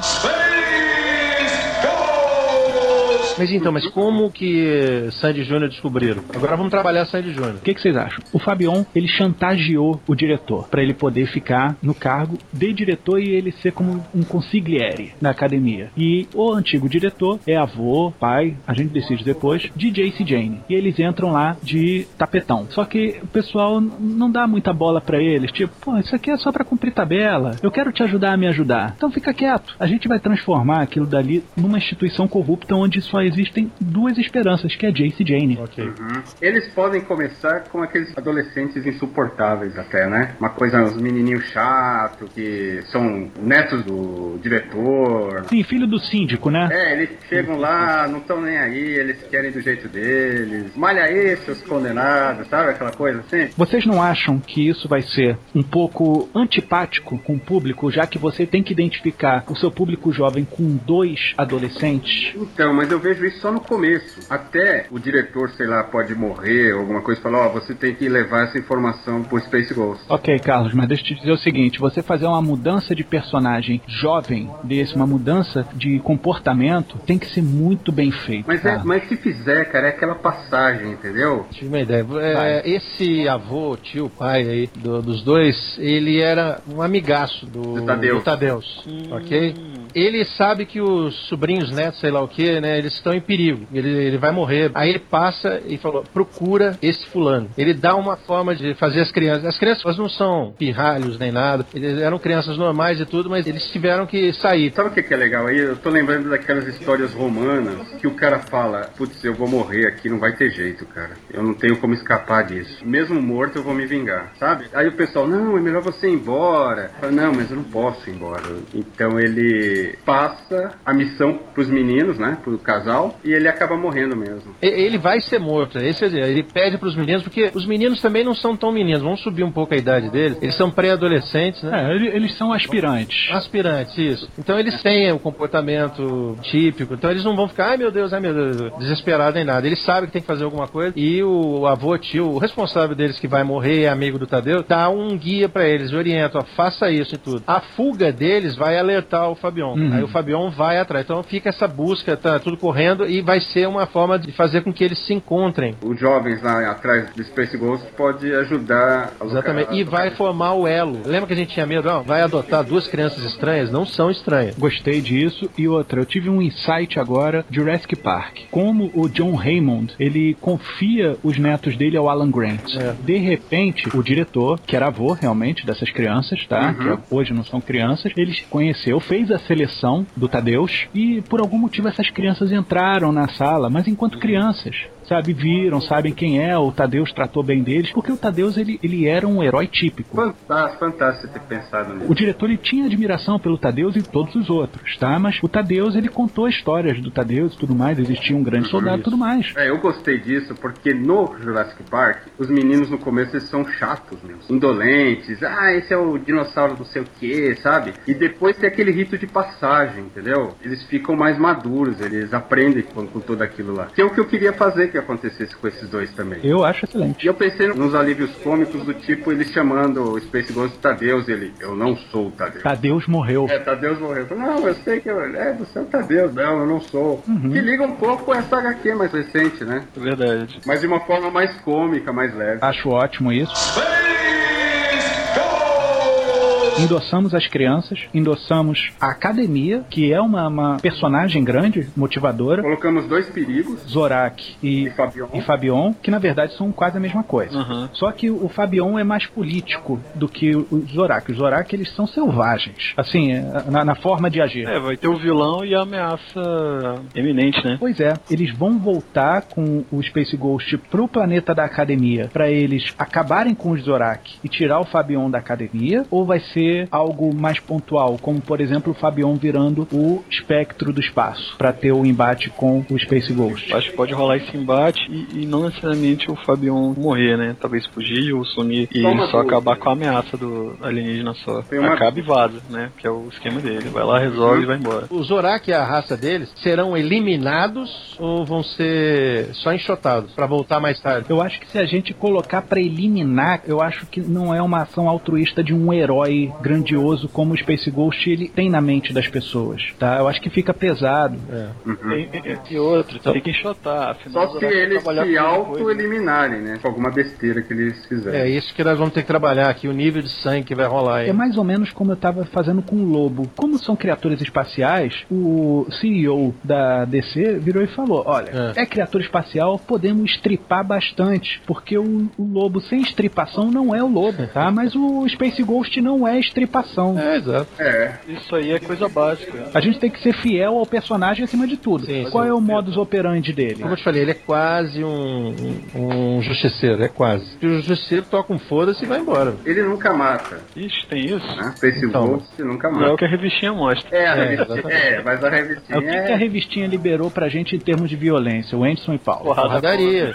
Mas então, mas como que Sandy Júnior descobriram? Agora vamos trabalhar Sandy Júnior. O que, que vocês acham? O Fabion, ele chantageou o diretor para ele poder ficar no cargo de diretor e ele ser como um consigliere na academia. E o antigo diretor é avô, pai, a gente decide depois, de Jace Jane. E eles entram lá de tapetão. Só que o pessoal não dá muita bola para eles, tipo, pô, isso aqui é só para cumprir tabela. Eu quero te ajudar a me ajudar. Então fica quieto. A gente vai transformar aquilo dali numa instituição corrupta onde só existem duas esperanças, que é Jace Jane. Ok. Uhum. Eles podem começar com aqueles adolescentes insuportáveis até, né? Uma coisa, uns menininhos chatos que são netos do diretor. Sim, filho do síndico, né? É, eles chegam lá, não estão nem aí, eles querem do jeito deles. Malha aí, seus condenados, sabe aquela coisa assim? Vocês não acham que isso vai ser um pouco antipático com o público, já que você tem que identificar o seu público jovem com dois adolescentes? Então, mas eu vejo isso só no começo. Até o diretor, sei lá, pode morrer ou alguma coisa e falar, ó, você tem que levar essa informação pro Space Ghost. Ok, Carlos, mas deixa eu te dizer o seguinte: você fazer uma mudança de personagem jovem desse, uma mudança de comportamento, tem que ser muito bem feito. Mas, é, mas se fizer, cara, é aquela passagem, entendeu? Tive uma ideia. É, esse avô, tio, pai aí, do- dos dois, ele era um amigaço do, Do Tadeus. do Tadeus, ok? Ele sabe que os sobrinhos netos, sei lá o que, né, eles estão em perigo. Ele, ele vai morrer. Aí ele passa e falou, procura esse fulano. Ele dá uma forma de fazer as crianças. As crianças elas não são pirralhos nem nada. Eles eram crianças normais e tudo, mas eles tiveram que sair. Sabe o que, é legal aí? Eu tô lembrando daquelas histórias romanas que o cara fala, putz, eu vou morrer aqui, não vai ter jeito, cara. Eu não tenho como escapar disso. Mesmo morto, eu vou me vingar, sabe? Aí o pessoal, não, é melhor você ir embora. Fala, não, mas eu não posso ir embora. Então ele passa a missão pros meninos, né? Pro casal, e ele acaba morrendo mesmo. Ele vai ser morto. Esse, ele pede pros meninos, porque os meninos também não são tão meninos. Vamos subir um pouco a idade deles. Eles são pré-adolescentes, né? É, ele- eles são aspirantes. Aspirantes, isso. Então eles têm o comportamento típico. Então eles não vão ficar, ai meu Deus, ai meu Deus, desesperado nem nada. Eles sabem que tem que fazer alguma coisa. E o avô, tio, o responsável deles que vai morrer, é amigo do Tadeu, dá um guia pra eles, orienta, ó, faça isso e tudo. A fuga deles vai alertar o Fabion. Uhum. Aí o Fabion vai atrás. Então fica essa busca, tá tudo correndo e vai ser uma forma de fazer com que eles se encontrem. Os jovens lá atrás do Space Ghost pode ajudar a Exatamente. E vai formar o elo. Lembra que a gente tinha medo? Ó, vai adotar duas crianças estranhas? Não são estranhas. Gostei disso. E outra, eu tive um insight agora, Jurassic Park. Como o John Raymond, ele confia os netos dele ao Alan Grant. É. De repente, o diretor, que era avô realmente dessas crianças, tá? Uhum. Que hoje não são crianças, ele conheceu, fez a seleção do Tadeus e por algum motivo essas crianças entraram na sala, mas enquanto crianças. Sabe, viram, sabem quem é, o Tadeus tratou bem deles, porque o Tadeus ele, ele era um herói típico. Fantástico, fantástico você ter pensado nisso. O diretor ele tinha admiração pelo Tadeus e todos os outros, tá? Mas o Tadeus ele contou histórias do Tadeus e tudo mais, existia um grande soldado e tudo mais. É, eu gostei disso porque no Jurassic Park, os meninos no começo eles são chatos mesmo, indolentes. Ah, esse é o dinossauro não sei o que, sabe? E depois tem aquele rito de passagem, entendeu? Eles ficam mais maduros, eles aprendem com, com tudo aquilo lá. Que é o que eu queria fazer que acontecesse com esses dois também. Eu acho excelente. E eu pensei nos alívios cômicos do tipo eles chamando o Space Ghost de Tadeus, ele, eu não sou o Tadeus. Tadeus morreu. É, Tadeus morreu. Não, eu sei que eu, é, você é o Tadeus, não, eu não sou. Que liga um pouco com essa HQ mais recente, né? É verdade. Mas de uma forma mais cômica, mais leve. Acho ótimo isso. Endossamos as crianças, endossamos a academia, que é uma, uma personagem grande, motivadora. Colocamos dois perigos Zorak e, e Fabion. e Fabion, que na verdade são quase a mesma coisa. Uhum. Só que o Fabion é mais político do que o Zorak. Os Zorak eles são selvagens, assim, é, na, na forma de agir. É, vai ter o vilão e a ameaça eminente, né? Pois é, eles vão voltar com o Space Ghost pro planeta da academia pra eles acabarem com os Zorak e tirar o Fabion da academia? Ou vai ser algo mais pontual, como por exemplo o Fabion virando o espectro do espaço pra ter o embate com o Space Ghost? Acho que pode rolar esse embate e, e não necessariamente o Fabion morrer, né? Talvez fugir ou sumir e Só acabar com a ameaça do alienígena só. Tem uma- Acaba e vaza, né? Que é o esquema dele. Vai lá, resolve e vai embora. Os Zorak e a raça deles serão eliminados ou vão ser só enxotados pra voltar mais tarde? Eu acho que se a gente colocar pra eliminar, eu acho que não é uma ação altruísta de um herói grandioso como o Space Ghost ele tem na mente das pessoas, tá? Eu acho que fica pesado. É. Uhum. E, e, e outro, tem que enxotar. Só se eles se auto-eliminarem, né? Com alguma besteira que eles fizerem. É isso que nós vamos ter que trabalhar aqui, o nível de sangue que vai rolar aí. É mais ou menos como eu estava fazendo com o Lobo. Como são criaturas espaciais, o CEO da DC virou e falou: olha, é, é criatura espacial, podemos estripar bastante, porque o, o lobo sem estripação não é o lobo, tá? Mas o Space Ghost não é estripação. É, exato. É. Isso aí é coisa básica. A gente tem que ser fiel ao personagem acima de tudo. Sim, Qual sim, é o modus operandi dele? Como eu te falei, ele é quase um, um, um justiceiro, é quase. O justiceiro toca um foda-se e vai embora. Ele nunca mata. Ixi, tem isso? Né? Space então, nunca mata. É o que a revistinha mostra. É, a é, revistinha, é, mas a revistinha. É, o que, que, a revistinha liberou pra gente em termos de violência? O Anderson e Paulo. Porradaria.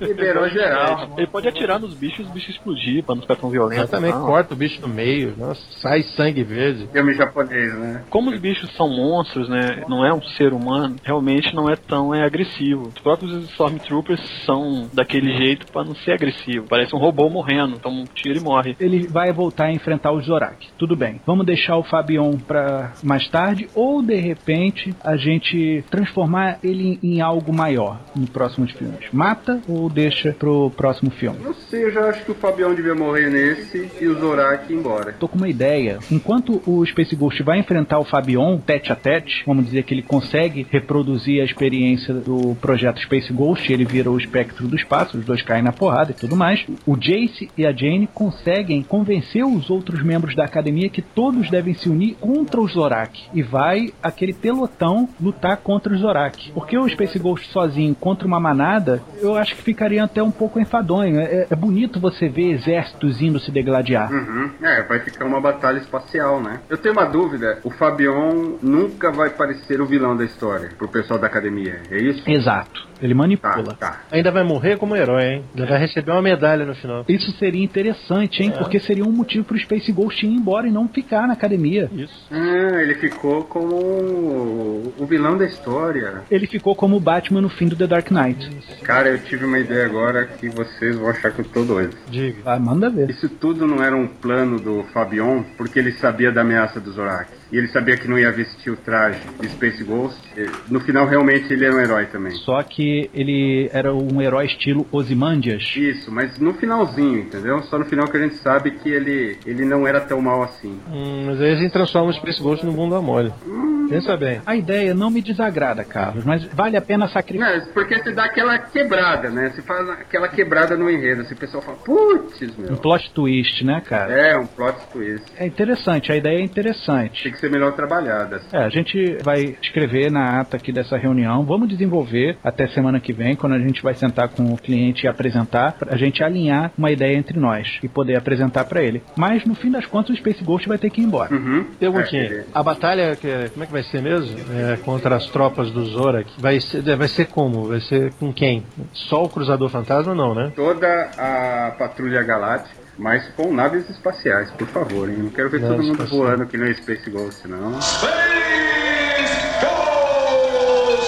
Liberou geral. Ele pode atirar nos bichos e os bichos explodir pra não ficar tão violento. também corta o bicho no meio, nossa, sai sangue verde. Filme japonês, né? Como os bichos são monstros, né? Não é um ser humano, realmente não é tão é, agressivo. Os próprios Stormtroopers são daquele jeito para não ser agressivo. Parece um robô morrendo, então um tiro e morre. Ele vai voltar a enfrentar o Zorak. Tudo bem. Vamos deixar o Fabion pra mais tarde ou de repente a gente transformar ele em algo maior no próximo filmes. Mata ou deixa pro próximo filme? Não sei, eu já acho que o Fabião devia morrer nesse e o Zorak embora. Tô com uma ideia. Enquanto o Space Ghost vai enfrentar o Fabion tete a tete, vamos dizer que ele consegue reproduzir a experiência do projeto Space Ghost, ele vira o espectro do espaço, os dois caem na porrada e tudo mais. O Jace e a Jane conseguem convencer os outros membros da academia que todos devem se unir contra o Zorak. E vai aquele pelotão lutar contra o Zorak. Porque o Space Ghost sozinho contra uma manada, eu acho que ficaria até um pouco enfadonho. É, é bonito você ver exércitos indo se degladiar. Uhum. É, vai ficar uma batalha espacial, né? Eu tenho uma dúvida: o Fabion nunca vai parecer o vilão da história pro pessoal da academia, é isso? Exato. Ele manipula. Tá, tá. Ainda vai morrer como herói, hein? Ainda vai receber uma medalha no final. Isso seria interessante, hein? É. Porque seria um motivo pro Space Ghost ir embora e não ficar na academia. Isso. Ah, ele ficou como o vilão da história. Ele ficou como o Batman no fim do The Dark Knight. Cara, eu tive uma ideia agora que vocês vão achar que eu tô doido. Diga. Ah, manda ver. Isso tudo não era um plano do Fabion, porque ele sabia da ameaça dos Zorak. E ele sabia que não ia vestir o traje de Space Ghost. No final, realmente, ele era um herói também. Só que ele era um herói estilo Ozymandias. Isso, mas no finalzinho, entendeu? Só no final que a gente sabe que ele, ele não era tão mal assim. Hum, mas aí a gente transforma o Space Ghost no bunda mole. Hum. Pensa bem. A ideia não me desagrada, Carlos, mas vale a pena sacrificar. Não, porque você dá aquela quebrada, né? Você faz aquela quebrada no enredo. Assim, o pessoal fala, putz, meu. Um plot twist, né, cara? É, um plot twist. É interessante, a ideia é interessante. Tem que ser melhor trabalhada. É, a gente vai escrever na ata aqui dessa reunião, vamos desenvolver até semana que vem, quando a gente vai sentar com o cliente e apresentar, pra a gente alinhar uma ideia entre nós e poder apresentar para ele. Mas no fim das contas, o Space Ghost vai ter que ir embora. Uhum. Perguntinha, é, a batalha, que, como é que vai ser mesmo? É, contra as tropas do Zorak, vai ser, vai ser como? Vai ser com quem? Só o Cruzador Fantasma não, né? Toda a Patrulha Galáctica mas com naves espaciais, por favor, hein? Não quero ver todo mundo voando que no Space Ghost, não.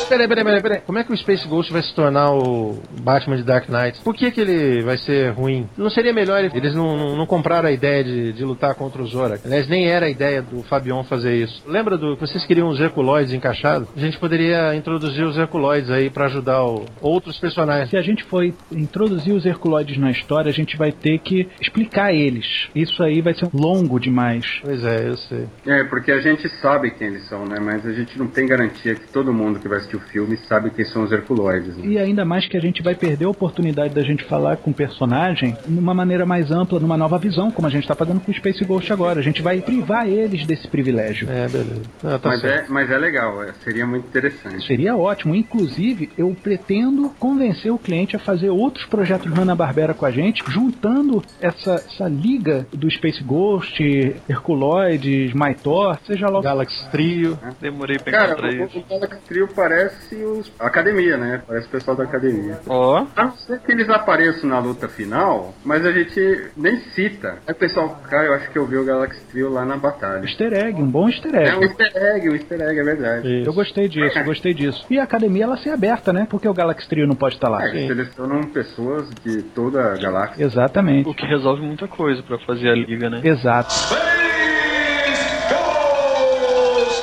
Peraí, peraí, peraí, peraí. Como é que o Space Ghost vai se tornar o Batman de Dark Knight? Por que, que ele vai ser ruim? Não seria melhor eles não, não, não compraram a ideia de, de lutar contra o Zorak? Aliás, nem era a ideia do Fabion fazer isso. Lembra do que vocês queriam os Herculoides encaixados? A gente poderia introduzir os Herculoides aí para ajudar o, outros personagens. Se a gente for introduzir os Herculoides na história, a gente vai ter que explicar eles. Isso aí vai ser longo demais. Pois é, eu sei. É, porque a gente sabe quem eles são, né? Mas a gente não tem garantia que todo mundo que vai assistir o filme sabe quem são os Herculoides. Né? E ainda mais que a gente vai perder a oportunidade da gente falar com o personagem de uma maneira mais ampla, numa nova visão, como a gente está fazendo com o Space Ghost agora. A gente vai privar eles desse privilégio. É, beleza. Ah, tá mas, é, mas é legal, é, seria muito interessante. Seria ótimo. Inclusive, eu pretendo convencer o cliente a fazer outros projetos Hanna-Barbera com a gente, juntando essa, essa liga do Space Ghost, Herculoides, Mythor, seja lá... Galaxy Trio. É. Demorei pra Cara, o, o Galaxy Trio parece os, a academia, né? Parece o pessoal da academia. Ó. Oh. A não ser que eles apareçam na luta final, mas a gente nem cita. Aí o pessoal, cara, eu acho que eu vi o Galaxy Trio lá na batalha. Easter egg, um bom easter egg. É um easter egg, um easter egg, é verdade. Isso. Eu gostei disso, eu gostei disso. E a academia, ela ser aberta, né? Porque o Galaxy Trio não pode estar lá. É, eles selecionam pessoas de toda a galáxia. Exatamente. O que resolve muita coisa para fazer a liga, né? Exato.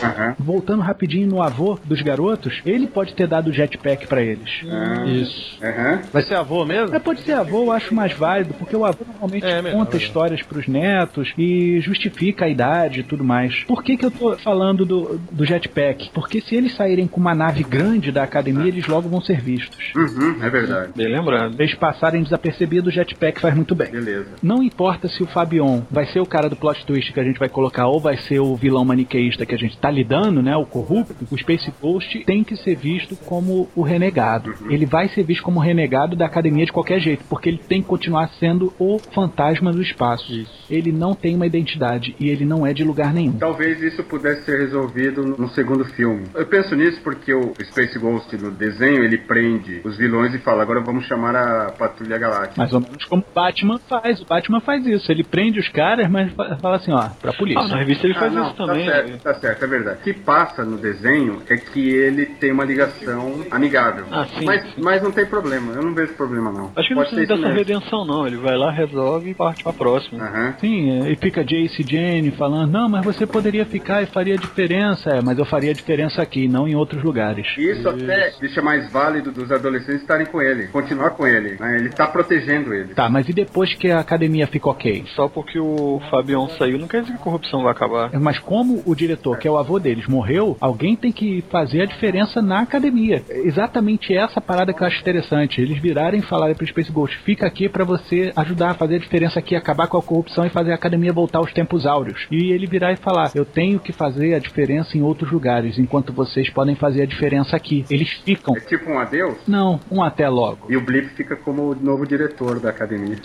Aham. Voltando rapidinho no avô dos garotos, ele pode ter dado o jetpack pra eles. Ah, Isso. Aham. Vai ser avô mesmo? Mas pode ser avô, eu acho mais válido, porque o avô normalmente É, melhor, conta melhor. histórias pros netos e justifica a idade e tudo mais. Por que, que eu tô falando do, do jetpack? Porque se eles saírem com uma nave grande da academia, eles logo vão ser vistos. Uhum, é verdade. Bem lembrado. Se eles passarem desapercebido, o jetpack faz muito bem. Beleza. Não importa se o Fabion vai ser o cara do plot twist que a gente vai colocar ou vai ser o vilão maniqueísta que a gente tá lidando, né? O corrupto, o Space Ghost tem que ser visto como o renegado. Ele vai ser visto como o renegado da academia de qualquer jeito, porque ele tem que continuar sendo o fantasma do espaço. Ele não tem uma identidade e ele não é de lugar nenhum. Talvez isso pudesse ser resolvido no segundo filme. Eu penso nisso porque o Space Ghost no desenho ele prende os vilões e fala: agora vamos chamar a Patrulha Galáctica. Mais ou menos como o Batman faz. O Batman faz isso. Ele prende os caras, mas fa- fala assim, ó, pra polícia. Ah, na revista ele Ah, faz não, isso também. Tá certo, tá certo, é verdade. O que passa no desenho é que ele tem uma ligação amigável. Ah, sim, mas, sim. mas não tem problema, eu não vejo problema não. Acho que não Pode ser precisa isso dessa redenção, não. Ele vai lá, resolve e parte pra próxima. Aham. Sim, é, e fica Jace e Jane falando, não, mas você poderia ficar e faria diferença. É, mas eu faria diferença aqui, não em outros lugares. Isso até deixa mais válido dos adolescentes estarem com ele, continuar com ele. né? Ele tá protegendo ele. Tá, mas e depois que a academia fica ok? Só porque o Fabião saiu, não quer dizer que a corrupção vai acabar. Mas como o diretor, que é o avô deles, morreu, alguém tem que fazer a diferença na academia. É Exatamente essa parada que eu acho interessante. Eles virarem e falarem pro Space Ghost, fica aqui pra você ajudar a fazer a diferença aqui, acabar com a corrupção e fazer a academia voltar aos tempos áureos. E ele virar e falar, eu tenho que fazer a diferença em outros lugares, enquanto vocês podem fazer a diferença aqui. Eles ficam. É tipo um adeus. Não, um até logo. E o Blip fica como o novo diretor da academia.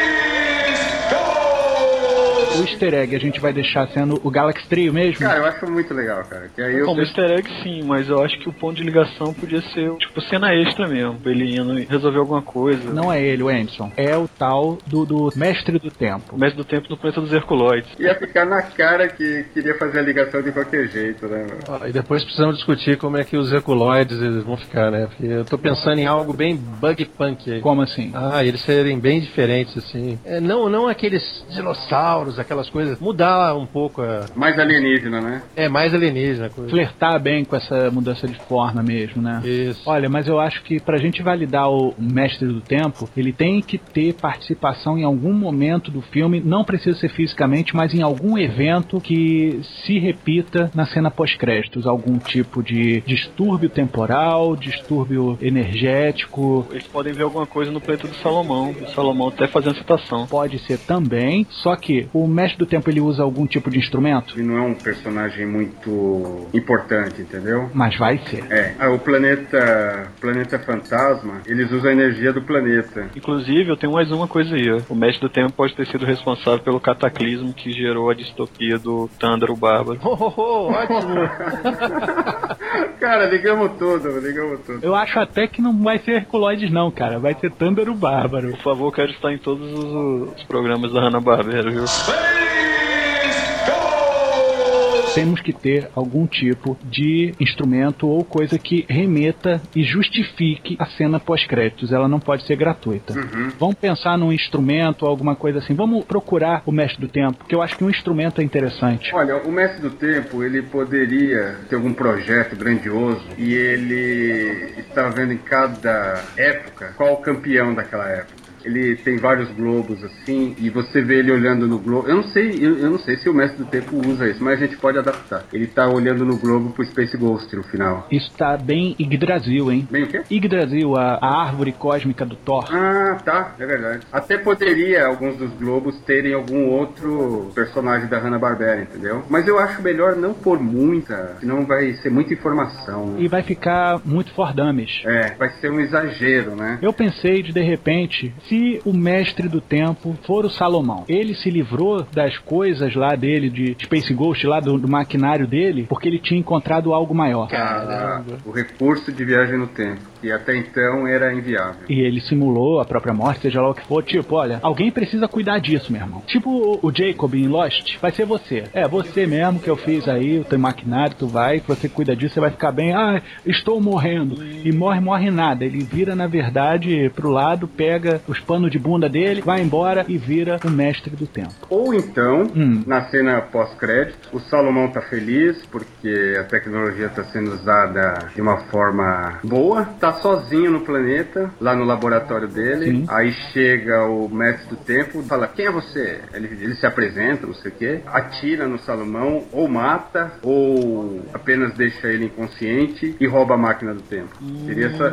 O easter egg a gente vai deixar sendo o Galaxy Trio mesmo? Cara, eu acho muito legal, cara. Que aí eu Como easter egg, sim, mas eu acho que o ponto de ligação podia ser, tipo, cena extra mesmo. Ele indo resolver alguma coisa. Não é ele, o Anderson. É o tal do, do Mestre do Tempo. O mestre do tempo no planeta dos Herculoides. ia ficar na cara que queria fazer a ligação de qualquer jeito, né? Ó, e depois precisamos discutir como é que os eculoides eles vão ficar, né? Porque eu tô pensando em algo bem bug punk aí. Como assim? Ah, eles serem bem diferentes, assim. É, não, não aqueles dinossauros, aquelas coisas. Mudar um pouco a. Mais alienígena, né? É mais alienígena a coisa. Flertar bem com essa mudança de forma mesmo, né? Isso. Olha, mas eu acho que pra gente validar o Mestre do Tempo, ele tem que ter participação em algum momento do filme, não precisa ser fisicamente, mas em algum evento que se repita na cena pós-créditos, algum tipo de distúrbio temporal, distúrbio energético, Eles podem ver alguma coisa no planeta do Salomão. O Salomão até fazendo citação. pode ser também, só que o Mestre do Tempo ele usa algum tipo de instrumento, Ele não é um personagem muito importante, entendeu? mas vai ser. É, ah, o planeta planeta fantasma, eles usam a energia do planeta. Inclusive, eu tenho mais uma coisa aí. ó. O mestre do tempo pode ter sido responsável pelo cataclismo que gerou a distopia do Thunder, o Bárbaro. Oh, oh, oh, ótimo! Cara, ligamos tudo, ligamos tudo. Eu acho até que não vai ser Herculoides não, cara, vai ser Thunder o Bárbaro. Por favor, quero estar em todos os, os programas da Hanna-Barbera, viu? Temos que ter algum tipo de instrumento ou coisa que remeta e justifique a cena pós-créditos. Ela não pode ser gratuita. Vamos pensar num instrumento ou alguma coisa assim. Vamos procurar o mestre do tempo, porque eu acho que um instrumento é interessante. Olha, o Mestre do Tempo, ele poderia ter algum projeto grandioso e ele está vendo em cada época qual o campeão daquela época. Ele tem vários globos assim, e você vê ele olhando no globo. Eu não sei, eu, eu não sei se o Mestre do Tempo usa isso, mas a gente pode adaptar. Ele tá olhando no globo pro Space Ghost no final. Isso tá bem Yggdrasil, hein? Bem o quê? Yggdrasil, a, a árvore cósmica do Thor. Ah, tá, é verdade. Até poderia alguns dos globos terem algum outro personagem da Hanna-Barbera, entendeu? Mas eu acho melhor não pôr muita, senão vai ser muita informação. né? E vai ficar muito for dummies. É, vai ser um exagero, né? Eu pensei de de repente, se o mestre do tempo for o Salomão, ele se livrou das coisas lá dele, de Space Ghost, lá do, do maquinário dele, porque ele tinha encontrado algo maior. Caramba. O recurso de viagem no tempo, que até então era inviável. E ele simulou a própria morte, seja lá o que for. Tipo, olha, alguém precisa cuidar disso, meu irmão. Tipo o, o Jacob em Lost, vai ser você. É, você mesmo que eu fiz aí, o teu maquinário, tu vai, você cuida disso, você vai ficar bem. Ah, estou morrendo. E morre, morre nada. Ele vira, na verdade, pro lado, pega os os panos de bunda dele, vai embora e vira o mestre do tempo. Ou então, Hum. na cena pós-crédito, o Salomão tá feliz porque a tecnologia tá sendo usada de uma forma boa, tá sozinho no planeta, lá no laboratório dele. Sim. Aí chega o mestre do tempo, fala: Quem é você? Ele, ele se apresenta, não sei o quê, atira no Salomão, ou mata, ou apenas deixa ele inconsciente e rouba a máquina do tempo. Teria essa,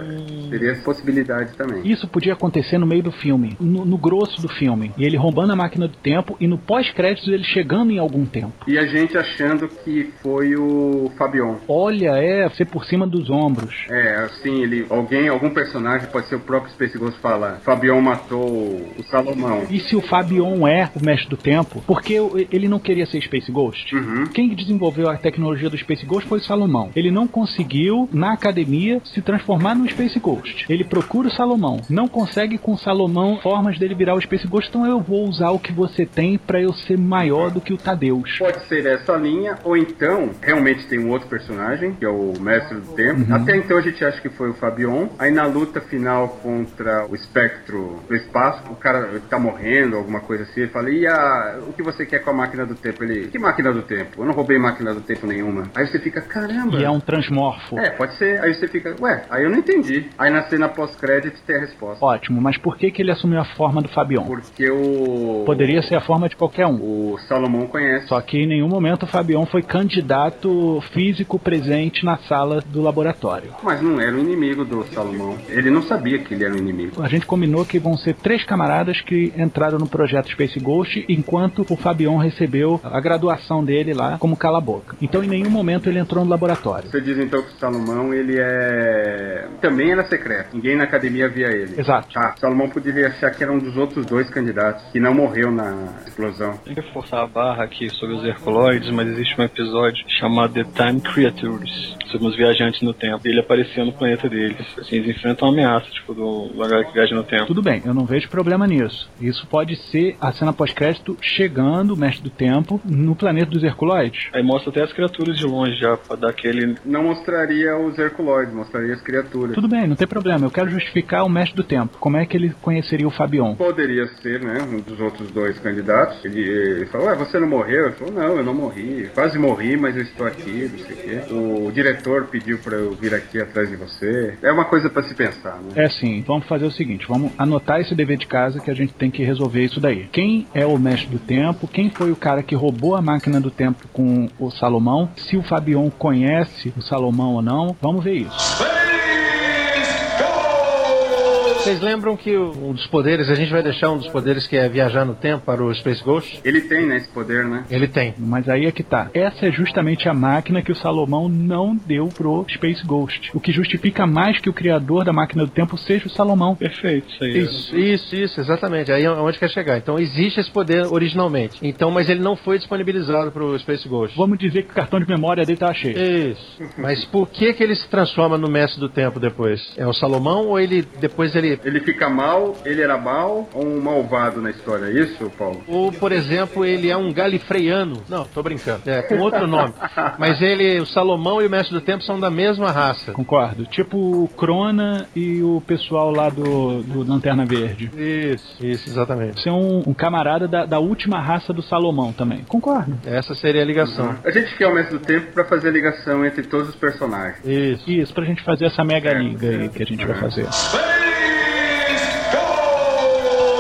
teria essa possibilidade também. Isso podia acontecer no meio do filme, no, no grosso do filme. E ele roubando a máquina do tempo e no pós-créditos ele chegando em algum tempo. E a gente achando que foi o Fabion. Olha, é ser por cima dos ombros. É, assim, ele, alguém, algum personagem, pode ser o próprio Space Ghost fala, Fabion matou o Salomão. E se o Fabion é o mestre do tempo, porque ele não queria ser Space Ghost? Uhum. Quem desenvolveu a tecnologia do Space Ghost foi o Salomão. Ele não conseguiu, na academia, se transformar no Space Ghost. Ele procura o Salomão. Não consegue com o Salomão formas dele virar o Space Ghost, então eu vou usar o que você tem pra eu ser maior do que o Tadeus. Pode ser essa linha, ou então, realmente tem um outro personagem, que é o Mestre do Tempo. Uhum. Até então a gente acha que foi o Fabion. Aí na luta final contra o espectro do espaço, o cara tá morrendo, alguma coisa assim, ele fala, e a, o que você quer com a máquina do tempo? Ele, que máquina do tempo? Eu não roubei máquina do tempo nenhuma. Aí você fica, caramba. E é um transmorfo. É, pode ser. Aí você fica, ué, aí eu não entendi. Aí na cena pós-crédito tem a resposta. Ótimo, mas por que, que ele assumiu a forma do Fabion? Porque o. Poderia ser a forma de qualquer um. O Salomão conhece. Só que em nenhum momento o Fabion foi candidato físico presente na sala do laboratório. Mas não era o inimigo do Salomão. Ele não sabia que ele era o inimigo. A gente combinou que vão ser três camaradas que entraram no projeto Space Ghost enquanto o Fabion recebeu a graduação dele lá como cala-boca. Então em nenhum momento ele entrou no laboratório. Você diz então que o Salomão, ele é. Também era secreto. Ninguém na academia via ele. Exato. Tá, Salomão poderia achar que era um dos outros dois candidatos que não morreu na explosão. Tem que forçar a barra aqui sobre os Herculoides, mas existe um episódio chamado The Time Creatures, sobre os viajantes no tempo. E ele aparecia no planeta deles. Assim, eles enfrentam uma ameaça, tipo, do do lugar que viaja no tempo. Tudo bem, eu não vejo problema nisso. Isso pode ser a cena pós-crédito chegando, o mestre do tempo, no planeta dos Herculoides. Aí mostra até as criaturas de longe já, pra dar aquele. Não mostraria os Herculoides, mostraria as criaturas. Tudo bem, não tem problema. Eu quero justificar o mestre do tempo. Como é que ele conheceria o Fabion? Poderia ser, né? Um dos outros dois candidatos. Ele, ele falou, ué, você não morreu? Ele falou, não, eu não morri. Quase morri, mas eu estou aqui, não sei o quê. O diretor pediu pra eu vir aqui atrás de você. É uma coisa pra se pensar, né? É assim, vamos fazer o seguinte, vamos anotar esse dever de casa que a gente tem que resolver isso daí. Quem é o mestre do tempo? Quem foi o cara que roubou a máquina do tempo com o Salomão? Se o Fabion conhece o Salomão ou não? Vamos ver isso. Vocês lembram que um dos poderes, a gente vai deixar um dos poderes que é viajar no tempo para o Space Ghost? Ele tem, né, esse poder, né? Ele tem. Mas aí é que tá. Essa é justamente a máquina que o Salomão não deu pro Space Ghost. O que justifica mais que o criador da máquina do tempo seja o Salomão. Perfeito, isso aí. Isso, isso, isso, exatamente. Aí é onde quer chegar. Então existe esse poder originalmente. Então, mas ele não foi disponibilizado para o Space Ghost. Vamos dizer que o cartão de memória dele tá cheio. Isso. Mas por que que ele se transforma no mestre do tempo depois? É o Salomão ou ele depois ele Ele fica mal, ele era mal ou um malvado na história, é isso, Paulo? ou por exemplo ele é um galifreiano? Não, tô brincando. É com outro nome. Mas ele, o Salomão e o mestre do tempo são da mesma raça. Concordo. Tipo o Crona e o pessoal lá do, do Lanterna Verde. Isso, isso, exatamente. Você é um, um camarada da, da última raça do Salomão também. Concordo. Essa seria a ligação. A gente quer o mestre do tempo pra fazer a ligação entre todos os personagens. Isso. Isso, pra gente fazer essa mega liga aí que a gente vai fazer.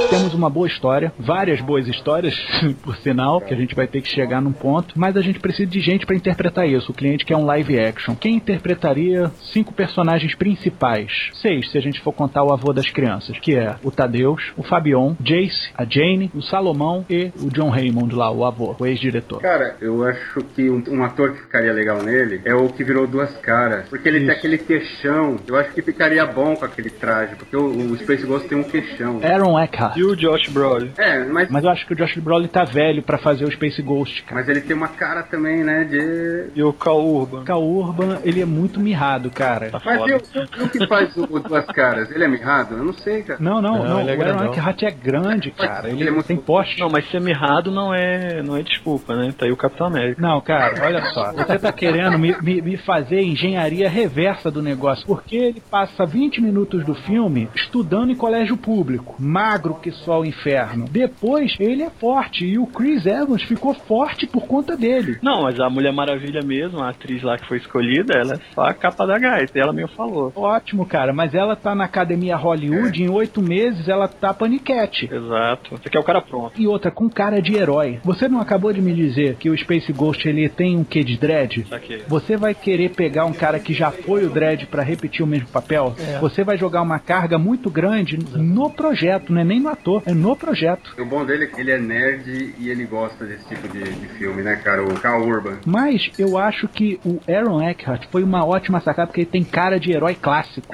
Temos uma boa história, várias boas histórias, por sinal, que a gente vai ter que chegar num ponto, mas a gente precisa de gente pra interpretar isso. O cliente quer um live action. Quem interpretaria cinco personagens principais? Seis, se a gente for contar o avô das crianças, que é o Tadeus, o Fabion, Jace, a Jane, o Salomão e o John Raymond lá, o avô, o ex-diretor. Cara, eu acho que um, um ator que ficaria legal nele é o que virou duas caras. Porque ele tem Isso. aquele queixão. Eu acho que ficaria bom com aquele traje. Porque o, o Space Ghost tem um queixão. Aaron Eckhart. E o Josh Brolin? É, mas, Mas eu acho que o Josh Brolin tá velho pra fazer o Space Ghost, cara. mas ele tem uma cara também, né, de... E o Cal Urban? O Cal Urban, ele é muito mirrado, cara. Tá Mas foda. eu, o que faz o, Duas Caras? Ele é mirrado? Eu não sei, cara. Não, não, Não, não. ele é o Aaron. Eckhart é grande, cara. Ele, ele é muito- tem poste. Não, mas ser mirrado não é, não é desculpa, né? Tá aí o Capitão América. Não, cara, olha só. Você tá querendo me, me, me fazer engenharia reversa do negócio. Porque ele passa 20 minutos do filme estudando em colégio público. Magro que só o inferno. Depois, ele é forte. E o Chris Evans ficou forte por conta dele. Não, mas a Mulher Maravilha mesmo, a atriz lá que foi escolhida, ela é só a capa da gaita. E ela mesmo falou. Ótimo, cara. Mas ela tá na academia Hollywood. Em oito meses, ela tá paniquete. Exato. Você quer o cara pronto. E outra, com cara de herói. Você não acabou de me dizer que o Space Ghost ele tem um quê de dread? Saquei. Você vai querer pegar um cara que já foi o Dredd pra repetir o mesmo papel? Você vai jogar uma carga muito grande no projeto, não é nem no ator, é no projeto. O bom dele é que ele é nerd e ele gosta desse tipo de, de filme, né, cara? O Cal Urban. Mas eu acho que o Aaron Eckhart foi uma ótima sacada porque ele tem cara de herói clássico.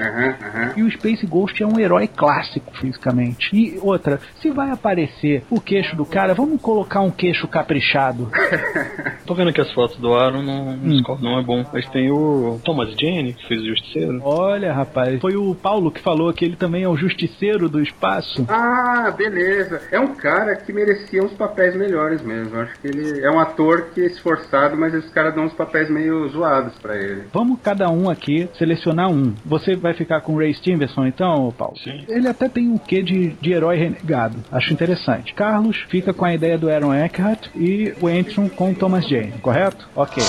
E o Space Ghost é um herói clássico fisicamente. E outra, se vai aparecer o queixo do cara, vamos colocar um queixo caprichado. Tô vendo aqui as fotos do Aaron, não, Hum. não é bom. Mas tem o Thomas Jane, que fez o Justiceiro. Olha, rapaz, foi o Paulo que falou que ele também é o justiceiro do espaço. Ah, beleza. É um cara que merecia uns papéis melhores mesmo. Acho que ele é um ator que é esforçado, mas os caras dão uns papéis meio zoados pra ele. Vamos cada um aqui selecionar um. Você vai ficar com o Ray Stevenson então, Paulo? Sim. Ele até tem um quê de, de herói renegado. Acho interessante. Carlos fica com a ideia do Aaron Eckhart e o Antron com o Thomas Jane, correto? Ok.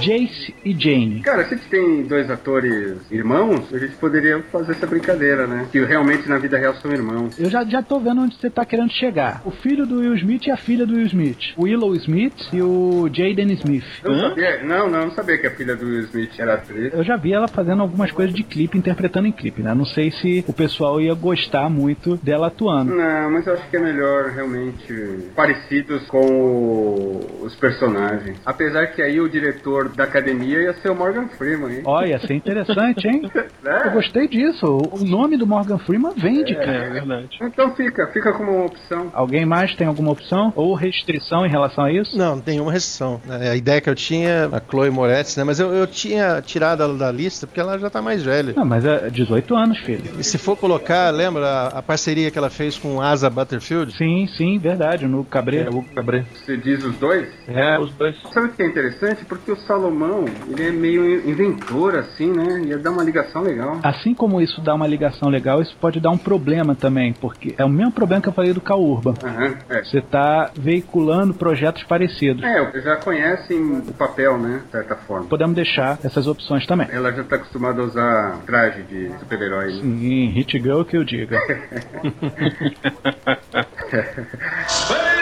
Jace e Jane. Cara, se a gente tem dois atores irmãos, a gente poderia fazer essa brincadeira, né? Que realmente na vida real são irmãos. Eu já, já tô vendo onde você tá querendo chegar. O filho do Will Smith e a filha do Will Smith. O Willow Smith e o Jaden Smith. Eu não sabia, não, não, não sabia que a filha do Will Smith era atriz. Eu já vi ela fazendo algumas coisas de clipe, interpretando em clipe, né? Não sei se o pessoal ia gostar muito dela atuando. Não, mas eu acho que é melhor realmente parecidos com o- os personagens. Apesar que aí o diretor da academia ia ser o Morgan Freeman, hein? Olha, ia ser interessante, hein? Né? Eu gostei disso. O nome do Morgan Freeman vende, É, cara. é verdade. Então fica, fica como uma opção. Alguém mais tem alguma opção ou restrição em relação a isso? Não, não tem nenhuma restrição. É, A ideia que eu tinha, a Chloe Moretz, né? Mas eu, eu tinha tirado ela da lista porque ela já tá mais velha. Não, mas é 18 anos, filho. E se for colocar, lembra a, a parceria que ela fez com Asa Butterfield? Sim, sim, verdade. No Cabré. o Cabré. Você diz os dois? É, os dois. Sabe o que é interessante? Porque o Salomão, ele é meio inventor, assim, né? Ia dar uma ligação legal. Assim como isso dá uma ligação legal, isso pode dar um problema também, porque é o mesmo problema que eu falei do Cal Urban. Aham, é. Você tá veiculando projetos parecidos. É, já conhecem o papel, né? De certa forma. Podemos deixar essas opções também. Ela já tá acostumada a usar traje de super-herói. né? Sim, Hit Girl que eu diga.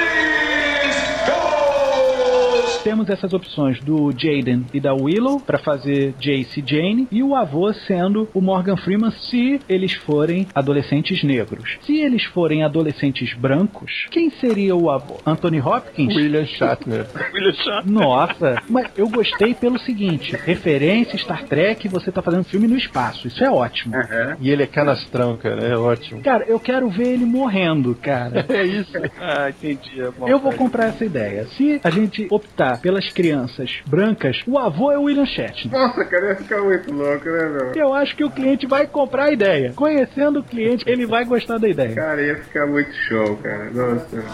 Temos essas opções do Jaden e da Willow para fazer Jace e Jane e o avô sendo o Morgan Freeman se eles forem adolescentes negros. Se eles forem adolescentes brancos, quem seria o avô? Anthony Hopkins? William Shatner. William Shatner. Nossa, mas eu gostei pelo seguinte: referência Star Trek, você tá fazendo filme no espaço. Isso é ótimo. Aham. E ele é canastrão, cara. É ótimo. Cara, eu quero ver ele morrendo, cara. É isso. Ah, entendi. É bom. Eu vou comprar essa ideia. Se a gente optar pelas crianças brancas, o avô é o William Shatner. Nossa, cara, ia ficar muito louco, né, meu? Eu acho que o cliente vai comprar a ideia. Conhecendo o cliente, ele vai gostar da ideia. Cara, ia ficar muito show, cara. Nossa.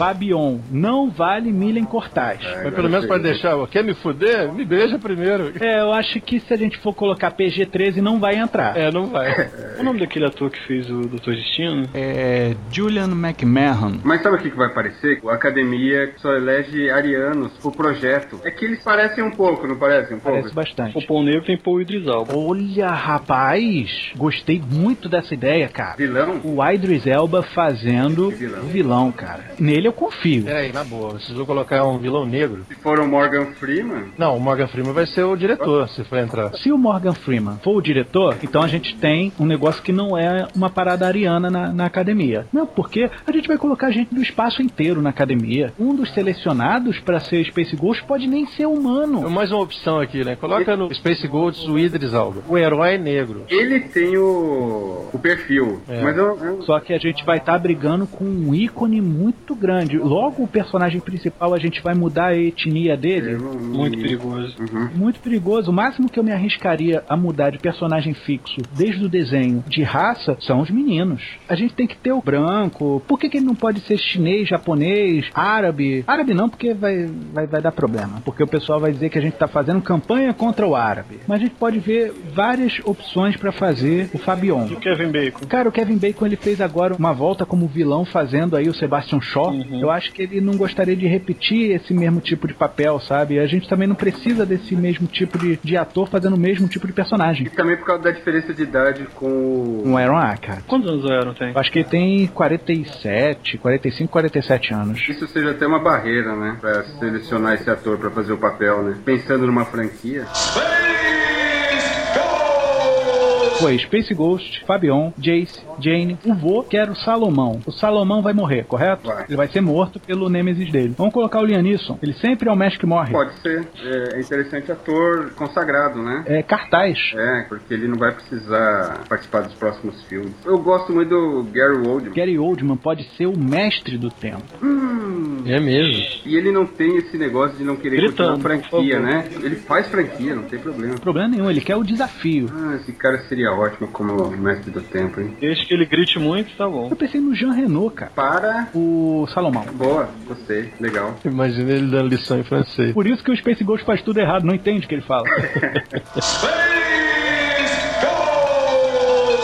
Fabion, não vale milha em cortaz. Mas pelo menos pode deixar, quer me fuder? Me beija primeiro. É, eu acho que se a gente for colocar PG-13 não vai entrar. É, não vai. O nome daquele ator que fez o Doutor Destino? É Julian McMahon. Mas sabe o que, que vai parecer? A academia só elege arianos pro projeto. É que eles parecem um pouco, não parecem um pouco? Parece bastante. O Pão Negro tem Paul Idris Elba. Olha, rapaz, gostei muito dessa ideia, cara. Vilão? O Idris Elba fazendo vilão. o vilão, cara. Nele eu confio. Peraí, na boa, vocês vão colocar um vilão negro? Se for o Morgan Freeman, Não, o Morgan Freeman vai ser o diretor, se for entrar. Se o Morgan Freeman for o diretor, então a gente tem um negócio que não é uma parada ariana na, na academia. Não, porque a gente vai colocar gente do espaço inteiro na academia. Um dos selecionados para ser Space Ghost pode nem ser humano. Mais uma opção aqui, né? Coloca no Space Ghosts o Idris Alba. O herói negro. ele tem o, o perfil. É. Mas eu, eu- Só que a gente vai estar brigando com um ícone muito grande. Logo, o personagem principal, a gente vai mudar a etnia dele. Muito perigoso. Uhum. Muito perigoso. O máximo que eu me arriscaria a mudar de personagem fixo desde o desenho de raça são os meninos. A gente tem que ter o branco. Por que, que ele não pode ser chinês, japonês, árabe? Árabe não, porque vai, vai, vai dar problema. Porque o pessoal vai dizer que a gente tá fazendo campanha contra o árabe. Mas a gente pode ver várias opções para fazer o Fabion. E o Kevin Bacon? Cara, o Kevin Bacon ele fez agora uma volta como vilão fazendo aí o Sebastian Shaw. Uhum. Eu acho que ele não gostaria de repetir esse mesmo tipo de papel, sabe? A gente também não precisa desse mesmo tipo de, de ator fazendo o mesmo tipo de personagem. E também por causa da diferença de idade com o. Um Aaron Eckhart. Quantos anos o Aaron tem? Eu acho que ele tem 47, 45, 47 anos. Isso seja até uma barreira, né? Pra selecionar esse ator pra fazer o papel, né? Pensando numa franquia. Foi Space Ghost, Fabion, Jace, Jane, o vô, que era o Salomão. O Salomão vai morrer, correto? Vai. Ele vai ser morto pelo Nemesis dele. Vamos colocar o Liam Neeson. Ele sempre é o mestre que morre. Pode ser. É, é interessante ator consagrado, né? É cartaz. É, porque ele não vai precisar participar dos próximos filmes. Eu gosto muito do Gary Oldman. Gary Oldman pode ser o mestre do tempo. Hum, É mesmo. e ele não tem esse negócio de não querer Gritando, continuar franquia, né? Ele faz franquia, não tem problema. Problema nenhum, ele quer o desafio. Ah, esse cara seria ótimo como mestre do tempo, hein? Desde que ele grite muito, tá bom. Eu pensei no Jean Renault, cara. Para. O Salomão. Boa, gostei, legal. Imagina ele dando lição em francês. Por isso que o Space Ghost faz tudo errado, não entende o que ele fala.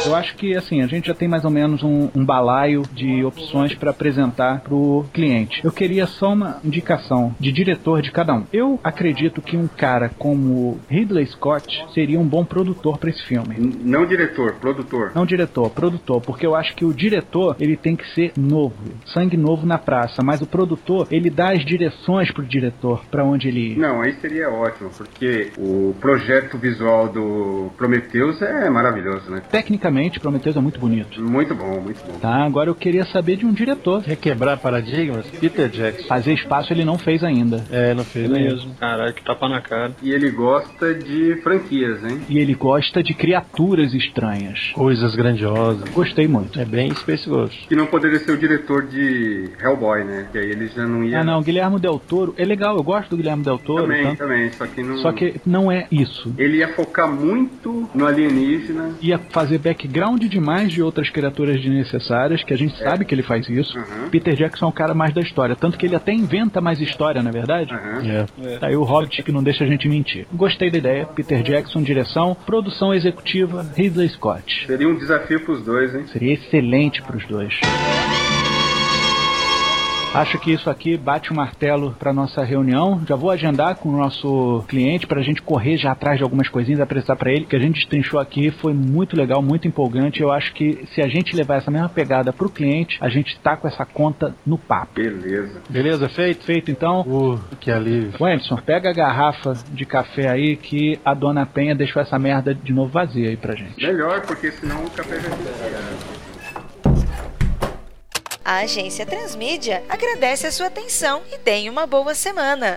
Eu acho que assim, a gente já tem mais ou menos um, um balaio de opções para apresentar pro cliente. Eu queria só uma indicação de diretor de cada um. Eu acredito que um cara como Ridley Scott seria um bom produtor para esse filme. Não diretor, produtor. Não diretor, produtor, porque eu acho que o diretor ele tem que ser novo, sangue novo na praça, mas o produtor ele dá as direções pro diretor para onde ele ir. Não, aí seria ótimo, porque o projeto visual do Prometheus é maravilhoso, né? Tecnicamente, Prometheus é muito bonito. Muito bom, muito bom. Tá, agora eu queria saber de um diretor. Requebrar paradigmas? Peter Jackson. Fazer espaço ele não fez ainda. É, não fez? Mesmo. Caralho, que tapa na cara. E ele gosta de franquias, hein? E ele gosta de criaturas estranhas. Coisas grandiosas. Gostei muito. É bem Space Ghost. Que não poderia ser o diretor de Hellboy, né? Que aí ele já não ia. Ah não, Guilherme Del Toro é legal, eu gosto do Guilherme Del Toro, Também, tanto- também, só que não. só que não é isso. Ele ia focar muito no alienígena. Ia fazer background demais de outras criaturas desnecessárias, que a gente sabe que ele faz isso. Uhum. Peter Jackson é o cara mais da história, tanto que ele até inventa mais história, na verdade. Aham. É. Tá aí o Hobbit que não deixa a gente mentir. Gostei da ideia. Peter Jackson, direção, produção executiva, Ridley Scott. Seria um desafio pros dois, hein? Seria excelente pros dois. Acho que isso aqui bate o martelo para nossa reunião. Já vou agendar com o nosso cliente para a gente correr já atrás de algumas coisinhas, apresentar para ele. O que a gente destrinchou aqui foi muito legal, muito empolgante. Eu acho que se a gente levar essa mesma pegada pro cliente, a gente tá com essa conta no papo. Beleza. Beleza, feito? Feito então. Uh, que alívio. Wenderson, pega a garrafa de café aí que a dona Penha deixou essa merda de novo vazia aí pra gente. Melhor, porque senão o café já fica. A agência Transmídia agradece a sua atenção e tenha uma boa semana.